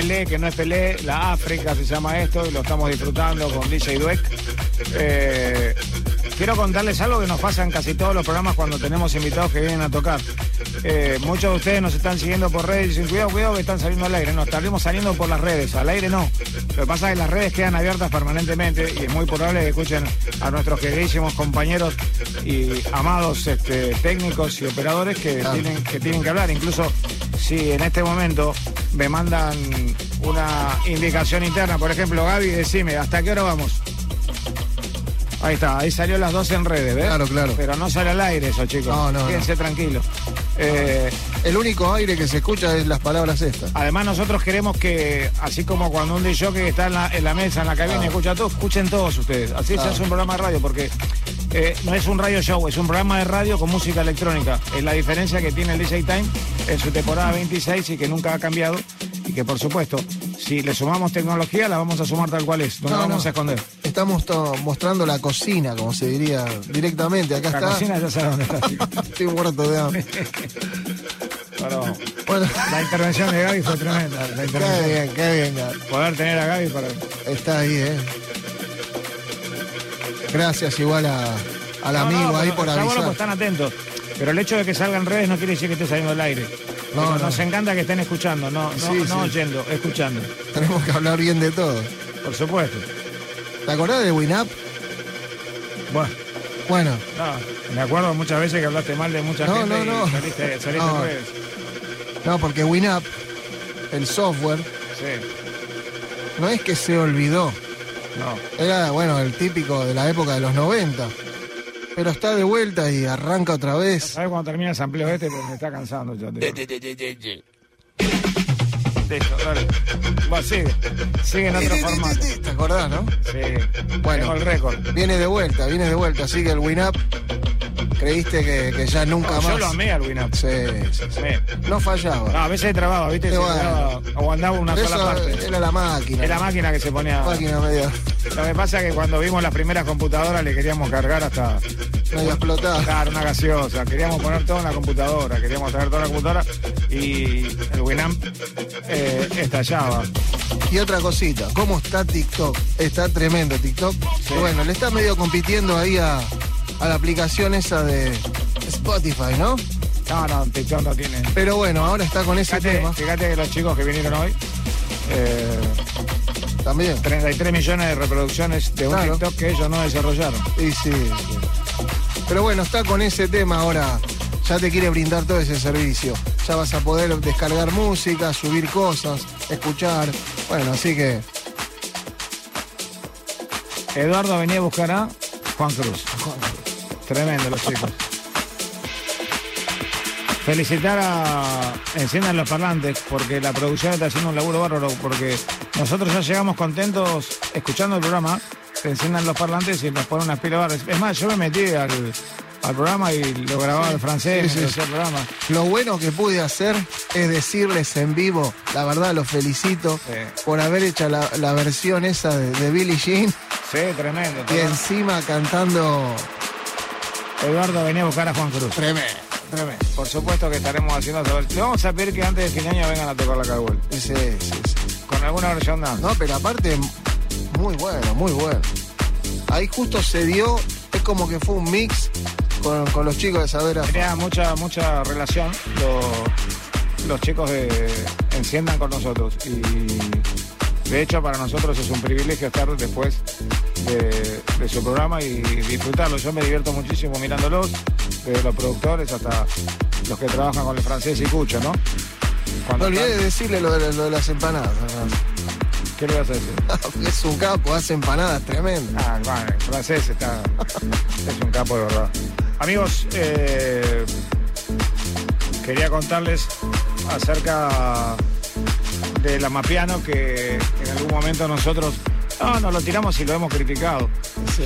Que no es Pelé, la África se llama esto y lo estamos disfrutando con DJ Dweck. Eh, quiero contarles algo que nos pasa en casi todos los programas cuando tenemos invitados que vienen a tocar. Eh, muchos de ustedes nos están siguiendo por redes y dicen, cuidado, cuidado que están saliendo al aire. No, estaremos saliendo por las redes, al aire no. Lo que pasa es que las redes quedan abiertas permanentemente y es muy probable que escuchen a nuestros queridísimos compañeros y amados este, técnicos y operadores que, tienen, que tienen que hablar. Incluso si en este momento me mandan una indicación interna, por ejemplo, Gaby, decime, ¿hasta qué hora vamos? Ahí está, ahí salió las 12 en redes, ¿ves? Claro, claro. Pero no sale al aire eso, chicos. No, no, Quédense tranquilos. Eh, El único aire que se escucha es las palabras estas. Además nosotros queremos que, así como cuando un DJ que está en la, en la mesa, en la cabina, y escucha todo, escuchen todos ustedes. Así se Claro. hace un programa de radio, porque eh, no es un radio show, es un programa de radio con música electrónica. Es la diferencia que tiene el DJ Time en su temporada 26 y que nunca ha cambiado. Que por supuesto, si le sumamos tecnología, la vamos a sumar tal cual es. No, la vamos no. a esconder. Estamos mostrando la cocina, como se diría directamente. Acá La está. cocina ya sabe dónde está. [LAUGHS] Estoy muerto de hambre. Pero Bueno, la intervención de Gaby fue tremenda. La qué intervención. bien, qué bien. Gaby. Poder tener a Gaby para... Está ahí, ¿eh? Gracias igual a, al No, amigo no, ahí por bueno, avisar. pues están atentos. Pero el hecho de que salgan redes no quiere decir que esté saliendo al aire. No, no. Nos encanta que estén escuchando, no, no, Sí, no oyendo, escuchando. Tenemos que hablar bien de todo. Por supuesto. ¿Te acordás de Winamp? Bueno, Bueno, no, me acuerdo muchas veces que hablaste mal de mucha No, gente no, no. y saliste, saliste No. redes. no, porque Winamp, el software, Sí, no es que se olvidó. no. Era, bueno, el típico de la época de los 90. Pero está de vuelta y arranca otra vez. ¿Sabes cuando termina el sampleo este? Porque me está cansando ya. te digo. Listo, dale. Bueno, sigue. Sigue en otro formato. ¿Te acordás, no? Sí. Bueno. Tengo el récord. Viene de vuelta, viene de vuelta. Sigue el Winamp Creíste que, que ya nunca No, más. yo lo amé al Winamp. Sí, sí, sí. No fallaba. No, a veces trababa, ¿viste? Se bueno. aguantaba una Pero sola eso parte. Era la máquina. Era la máquina que se ponía. Máquina medio, Lo que pasa es que cuando vimos las primeras computadoras le queríamos cargar hasta. medio explotada. Claro, una gaseosa. Queríamos poner todo en la computadora. Queríamos traer toda la computadora y el Winamp eh, estallaba. Y otra cosita, ¿cómo está TikTok? Está tremendo TikTok. Bueno, le está medio compitiendo ahí a, a la aplicación esa de Spotify, ¿no? No, no, TikTok no tiene. Pero bueno, ahora está con ese Fíjate, tema. fíjate que los chicos que vinieron hoy. eh, También. 33 millones de reproducciones de un Claro. TikTok que ellos no desarrollaron. Sí, sí, sí. Pero bueno, está con ese tema ahora. Ya te quiere brindar todo ese servicio. Ya vas a poder descargar música, subir cosas, escuchar. Bueno, así que Eduardo venía a buscar a Juan Cruz. Tremendo los chicos. Felicitar a Enciendan los Parlantes porque la producción está haciendo un laburo bárbaro porque nosotros ya llegamos contentos escuchando el programa. Se enciendan los parlantes y nos ponen unas pilas barras. Es más, yo me metí al, al programa y lo grababa en francés, Sí, sí, sí. el programa. Lo bueno que pude hacer es decirles en vivo, la verdad los felicito por haber hecho la, la versión esa de, de Billie Jean Sí, tremendo. y tremendo. encima cantando Eduardo venía a buscar a Juan Cruz. tremendo, tremendo. Por supuesto que estaremos haciendo saber. Le vamos a pedir que antes de fin de año vengan a tocar la Cagüel. Sí, sí, sí. Con alguna versión dance. No, pero aparte, muy bueno, muy bueno. Ahí justo se dio, es como que fue un mix con, con los chicos de Saber a- Tenía mucha, mucha relación los, los chicos de Enciendan con nosotros. Y de hecho para nosotros es un privilegio estar después de, de su programa y disfrutarlo. Yo me divierto muchísimo mirándolos, desde los productores hasta los que trabajan con el francés y Cucho, ¿no? No olvidé de están- decirle lo de, lo de las empanadas. ¿Qué le vas a decir? [LAUGHS] es un capo, hace empanadas tremendas. Ah, el francés está. es un capo de verdad. Amigos, eh, quería contarles acerca de la Mapiano que en algún momento nosotros. No, nos lo tiramos y lo hemos criticado.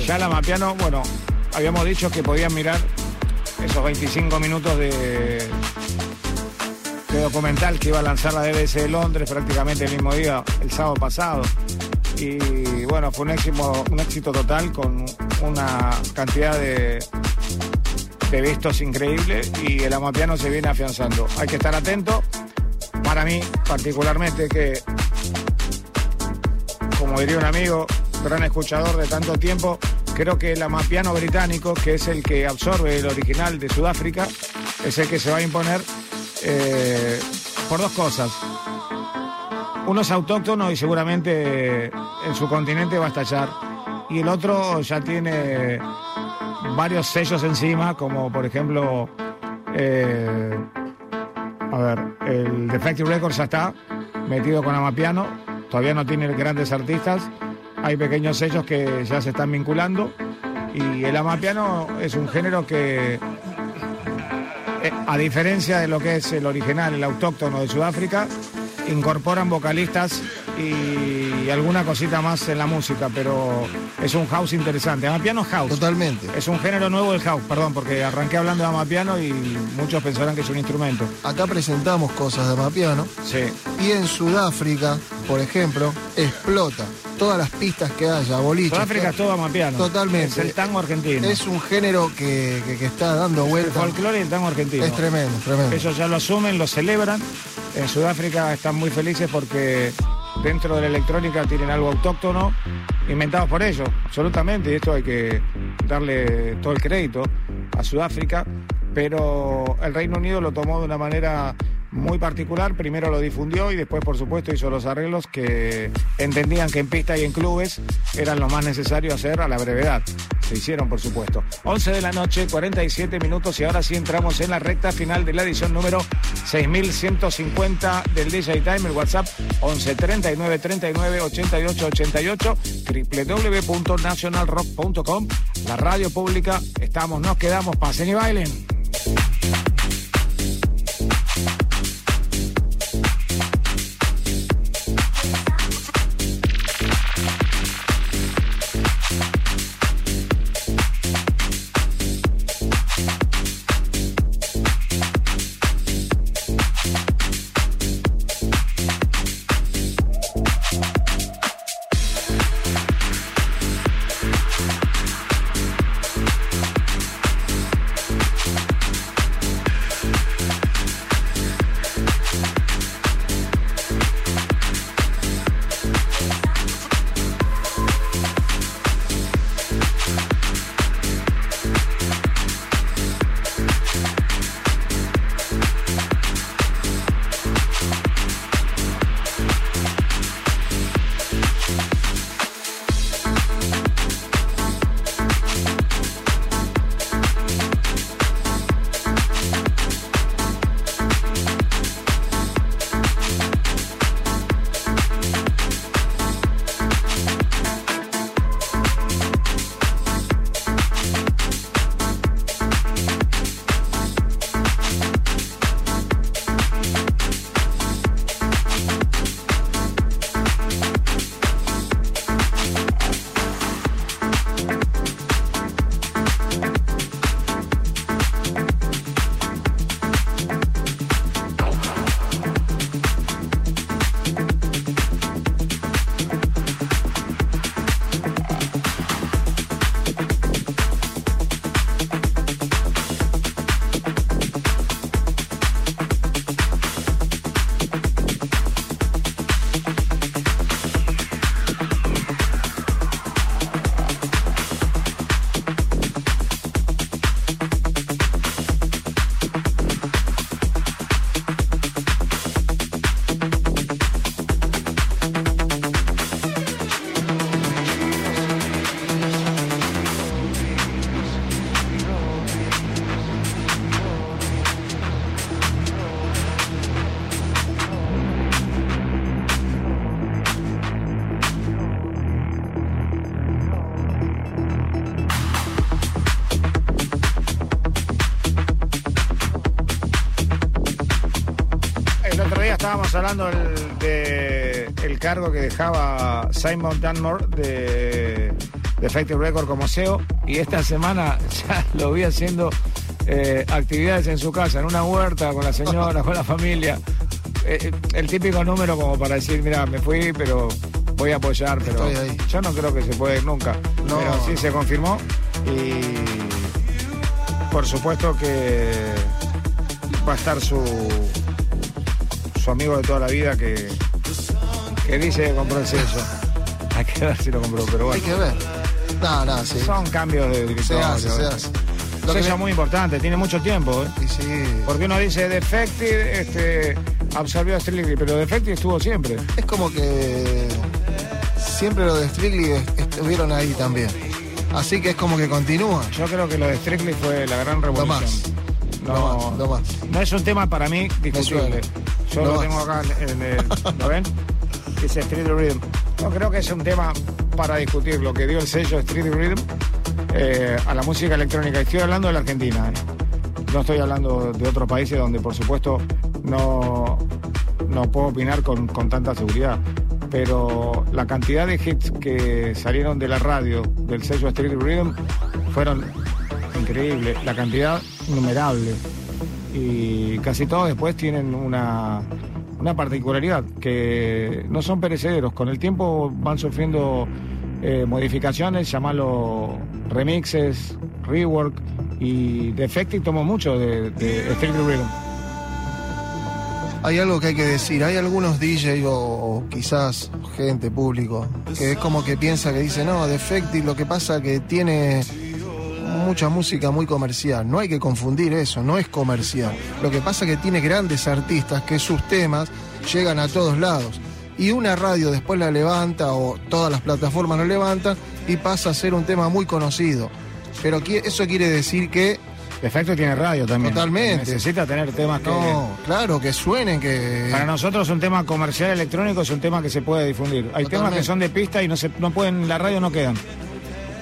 Ya la Mapiano, bueno, habíamos dicho que podían mirar esos 25 minutos de, de documental que iba a lanzar la BBC de Londres prácticamente el mismo día, el sábado pasado. Y bueno, fue un éxito, un éxito total con una cantidad de, de vistos increíble y el amapiano se viene afianzando. Hay que estar atento. Para mí, particularmente, que, como diría un amigo, gran escuchador de tanto tiempo, creo que el amapiano británico, que es el que absorbe el original de Sudáfrica, es el que se va a imponer eh, por dos cosas. Uno es autóctono y seguramente en su continente va a estallar. Y el otro ya tiene varios sellos encima, como por ejemplo, eh, a ver, el Defective Records ya está metido con Amapiano, todavía no tiene grandes artistas, hay pequeños sellos que ya se están vinculando. Y el Amapiano es un género que, eh, a diferencia de lo que es el original, el autóctono de Sudáfrica, incorporan vocalistas y alguna cosita más en la música, pero es un house interesante. Amapiano es house. Totalmente. Es un género nuevo del house, perdón, porque arranqué hablando de Amapiano y muchos pensarán que es un instrumento. Acá presentamos cosas de Mapiano. Sí. Y en Sudáfrica, por ejemplo, explota. Todas las pistas que haya, boliches. Sudáfrica es todo Amapiano. Totalmente. Es el tango argentino. Es un género que, que- que está dando el vueltas. folclore y el tango argentino. Es tremendo, tremendo. Ellos ya lo asumen, lo celebran. En Sudáfrica están muy felices porque dentro de la electrónica tienen algo autóctono, inventado por ellos, absolutamente. Y esto hay que darle todo el crédito a Sudáfrica. Pero el Reino Unido lo tomó de una manera muy particular. Primero lo difundió y después, por supuesto, hizo los arreglos que entendían que en pista y en clubes eran lo más necesario hacer a la brevedad. Se hicieron, por supuesto. 11 de la noche, 47 minutos y ahora sí entramos en la recta final de la edición número 6150 del DJ Time, el WhatsApp 11 39 39 88 88 www.nationalrock.com la radio pública, estamos, nos quedamos, pasen y bailen. Hablando del, de el cargo que dejaba Simon Dunmore de, de Record como CEO y esta semana [LAUGHS] ya lo vi haciendo eh, actividades en su casa, en una huerta con la señora, con la familia. Eh, el típico número como para decir, mira, me fui, pero voy a apoyar, pero Estoy ahí. yo no creo que se puede ir nunca. No. Pero sí se confirmó y por supuesto que va a estar su su amigo de toda la vida que, que dice que compró el sello. [LAUGHS] Hay que ver si lo compró, pero Hay bueno. que ver. No, no, sí. Son cambios de Se directorio. hace, se hace. Lo que me- muy importante, tiene mucho tiempo, ¿eh? Sí. Porque uno dice Defective, este, absorbió a Strictly, pero Defective estuvo siempre. Es como que siempre los de Strictly est- estuvieron ahí también. Así que es como que continúa. Yo creo que lo de Strictly fue la gran revolución. más. No, Lo más, lo más. no es un tema para mí discutible. Yo Lo tengo acá en, en el. ¿Lo ven? Dice Street Rhythm. No creo que es un tema para discutir lo que dio el sello Street Rhythm eh, a la música electrónica. Estoy hablando de la Argentina. ¿eh? No estoy hablando de otros países donde, por supuesto, no, no puedo opinar con, con tanta seguridad. Pero la cantidad de hits que salieron de la radio del sello Street Rhythm fueron increíbles. La cantidad innumerable. Y casi todos después tienen una, una particularidad, que no son perecederos. Con el tiempo van sufriendo eh, modificaciones, llamarlo remixes, rework. Y Defective tomó mucho de, de Street Rhythm. Hay algo que hay que decir. Hay algunos DJ o, o quizás gente, público, que es como que piensa que dice, no, Defective lo que pasa que tiene mucha música muy comercial. No hay que confundir eso, no es comercial. Lo que pasa que tiene grandes artistas que sus temas llegan a todos lados. Y una radio después la levanta o todas las plataformas la levantan y pasa a ser un tema muy conocido. Pero eso quiere decir que Defective tiene radio también. Totalmente. Necesita tener temas que... no, claro, que suenen, que... Para nosotros un tema comercial electrónico es un tema que se puede difundir. Hay temas que son de pista y no se no pueden, en la radio no quedan.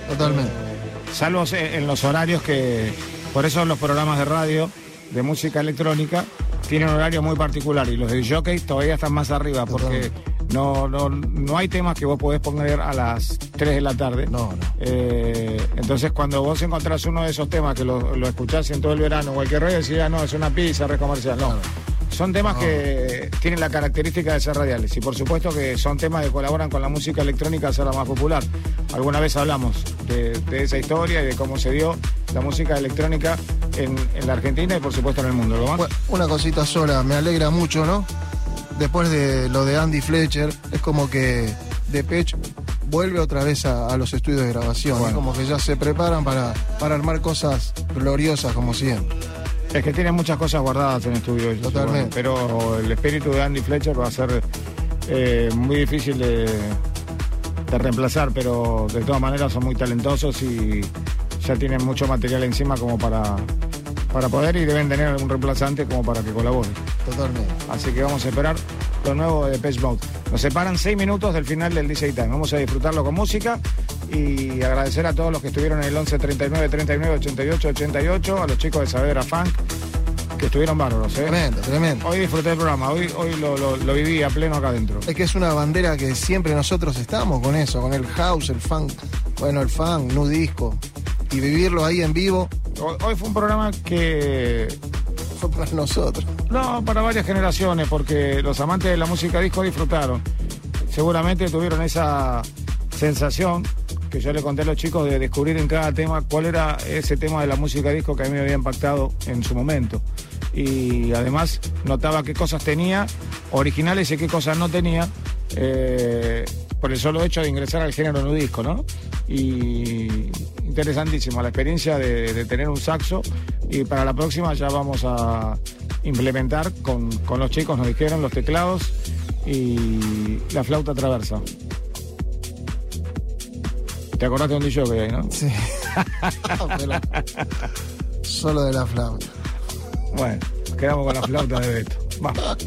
Totalmente. Salvo se- en los horarios que. Por eso los programas de radio de música electrónica tienen horario muy particular y los de jockey todavía están más arriba porque no, no, no hay temas que vos podés poner a las 3 de la tarde. No, no. Eh, entonces cuando vos encontrás uno de esos temas que lo, lo escuchás en todo el verano o cualquier radio decís, ah, no, es una pizza, red comercial. No. Son temas que tienen la característica de ser radiales y por supuesto que son temas que colaboran con la música electrónica a ser la más popular. Alguna vez hablamos de, de esa historia y de cómo se dio la música electrónica en, en la Argentina y por supuesto en el mundo. ¿Lo más? Bueno, una cosita sola, me alegra mucho, ¿no? Después de lo de Andy Fletcher, es como que Depeche vuelve otra vez a, a los estudios de grabación. Bueno. Es como que ya se preparan para, para armar cosas gloriosas como siempre. Es que tiene muchas cosas guardadas en estudio. Totalmente. pero el espíritu de Andy Fletcher va a ser eh, muy difícil de, de reemplazar, pero de todas maneras son muy talentosos y ya tienen mucho material encima como para, para poder y deben tener algún reemplazante como para que colabore. Totalmente. Así que vamos a esperar lo nuevo de Page Mode. Nos separan seis minutos del final del DJ Time. Vamos a disfrutarlo con música y agradecer a todos los que estuvieron en el 11 39 39 88 88, a los chicos de Saavedra Funk, que estuvieron bárbaros. ¿eh? Tremendo, tremendo. Hoy disfruté el programa, hoy, hoy lo, lo- lo viví a pleno acá adentro. Es que es una bandera que siempre nosotros estamos con eso, con el house, el funk, bueno, el funk, nu disco. Y vivirlo ahí en vivo Hoy, hoy fue un programa que fue para nosotros. No, para varias generaciones, porque los amantes de la música disco disfrutaron. Seguramente tuvieron esa sensación que yo le conté a los chicos de descubrir en cada tema cuál era ese tema de la música disco que a mí me había impactado en su momento. Y además notaba qué cosas tenía originales y qué cosas no tenía eh, por el solo hecho de ingresar al género nudisco, ¿no? Y interesantísimo la experiencia de, de tener un saxo y para la próxima ya vamos a implementar con, con los chicos, nos dijeron, los teclados y la flauta traversa. ¿Te acordaste de un DJ que hay, no? Sí. [LAUGHS] Pero solo de la flauta. Bueno, quedamos con la flauta de Beto. Vamos.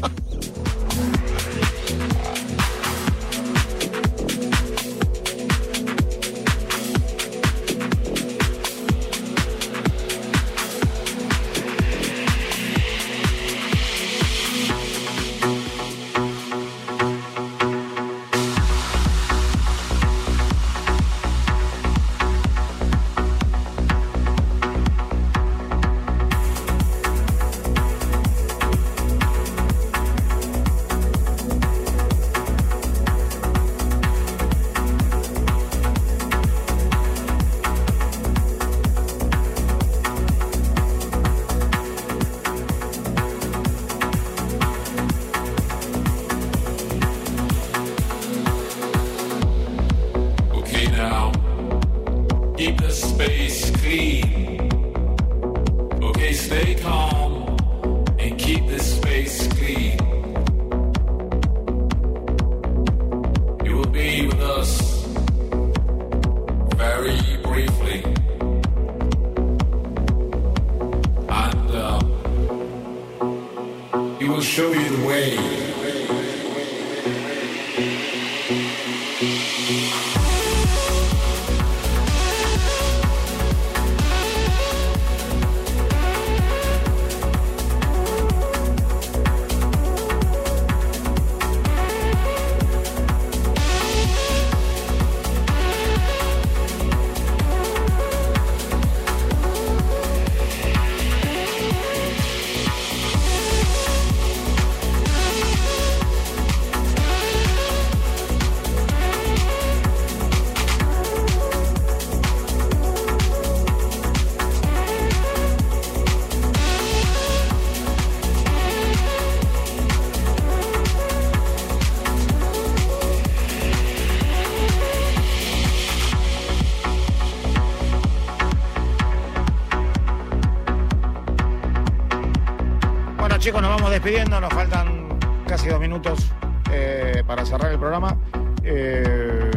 Chicos, nos vamos despidiendo, nos faltan casi dos minutos eh, para cerrar el programa. Eh,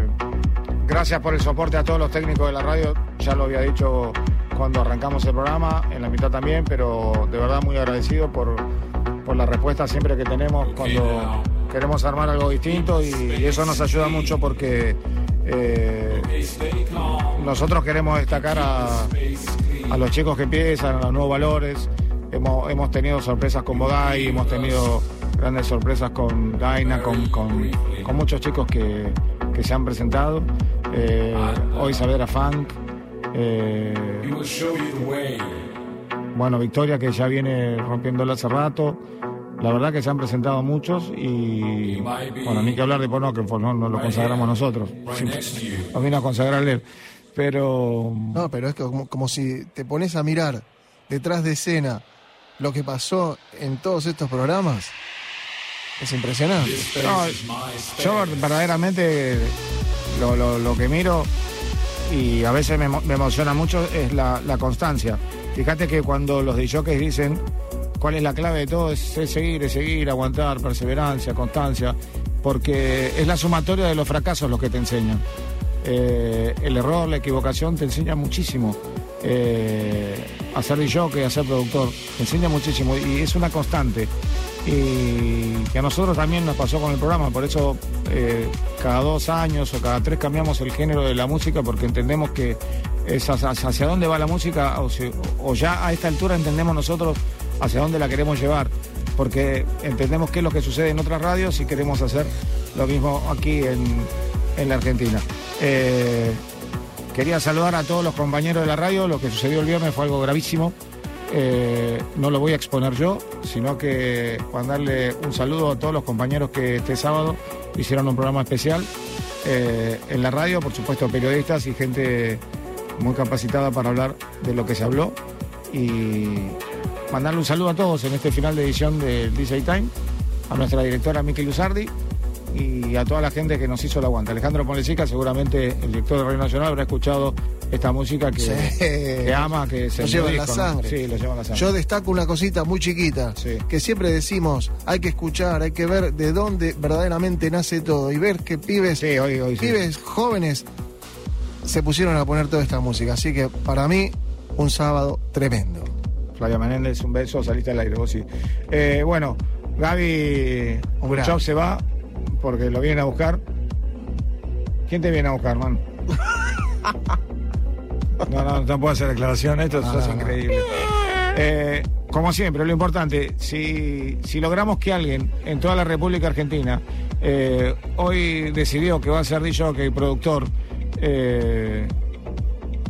gracias por el soporte a todos los técnicos de la radio, ya lo había dicho cuando arrancamos el programa, en la mitad también, pero de verdad muy agradecido por, por la respuesta siempre que tenemos cuando queremos armar algo distinto y, y eso nos ayuda mucho porque eh, nosotros queremos destacar a, a los chicos que empiezan, a los nuevos valores. Hemos, hemos tenido sorpresas con Bodai, hemos tenido grandes sorpresas con Daina, con, con- con muchos chicos que, que se han presentado. Eh, hoy Saavedra Funk. eh, He will show you the way. bueno, Victoria que ya viene rompiéndola hace rato. La verdad que se han presentado muchos y bueno, ni que hablar de pues, no, no lo consagramos nosotros. Nos vino a consagrar él. Pero No, pero es que como, como si te pones a mirar detrás de escena lo que pasó en todos estos programas. Es impresionante. No, yo verdaderamente lo, lo- que miro y a veces me, me emociona mucho es la, la constancia. Fíjate que cuando los DJs dicen cuál es la clave de todo, es, es seguir, es seguir, aguantar, perseverancia, constancia, porque es la sumatoria de los fracasos los que te enseñan. Eh, el error, la equivocación te enseña muchísimo. Eh, a ser DJ, a ser productor, enseña muchísimo y es una constante. Y que a nosotros también nos pasó con el programa, por eso eh, cada dos años o cada tres cambiamos el género de la música porque entendemos que es hacia, dónde va la música o, si- o ya a esta altura entendemos nosotros hacia dónde la queremos llevar, porque entendemos qué es lo que sucede en otras radios y queremos hacer lo mismo aquí en, en la Argentina. Eh, quería saludar a todos los compañeros de la radio, lo que sucedió el viernes fue algo gravísimo. Eh, no lo voy a exponer yo, sino que mandarle un saludo a todos los compañeros que este sábado hicieron un programa especial eh, en la radio, por supuesto periodistas y gente muy capacitada para hablar de lo que se habló. Y mandarle un saludo a todos en este final de edición del DJ Time, a nuestra directora Miki Luzardi y a toda la gente que nos hizo el aguante. Alejandro Ponlecica, seguramente el director de Radio Nacional, habrá escuchado esta música que, Sí. que ama, que se lo lleva en la lo lleva en la sangre. Yo destaco una cosita muy chiquita, que siempre decimos, hay que escuchar, hay que ver de dónde verdaderamente nace todo y ver que pibes, pibes jóvenes se pusieron a poner toda esta música. Así que para mí, un sábado tremendo. Flavia Menéndez, un beso, saliste al aire, vos sí. Eh, bueno, Gaby Un se va porque lo vienen a buscar. ¿Quién te viene a buscar, man? [LAUGHS] No, no, no puedo hacer declaración, esto No, es no, no. increíble. Eh, como siempre, lo importante, si, si logramos que alguien en toda la República Argentina eh, hoy decidió que va a ser DJ, productor, eh,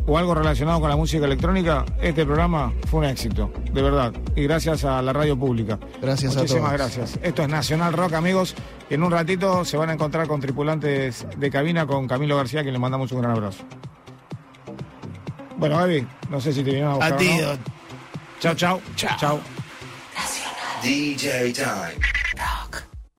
o algo relacionado con la música electrónica, este programa fue un éxito, de verdad. Y gracias a la radio pública. Gracias a Muchísimas todos. gracias. Esto es Nacional Rock, amigos. En un ratito se van a encontrar con tripulantes de cabina con Camilo García, a quien le mandamos un gran abrazo. Bueno, Gaby, no sé si te vinieron a buscar. o no. Adiós. Chao, chao. Chao. DJ Time.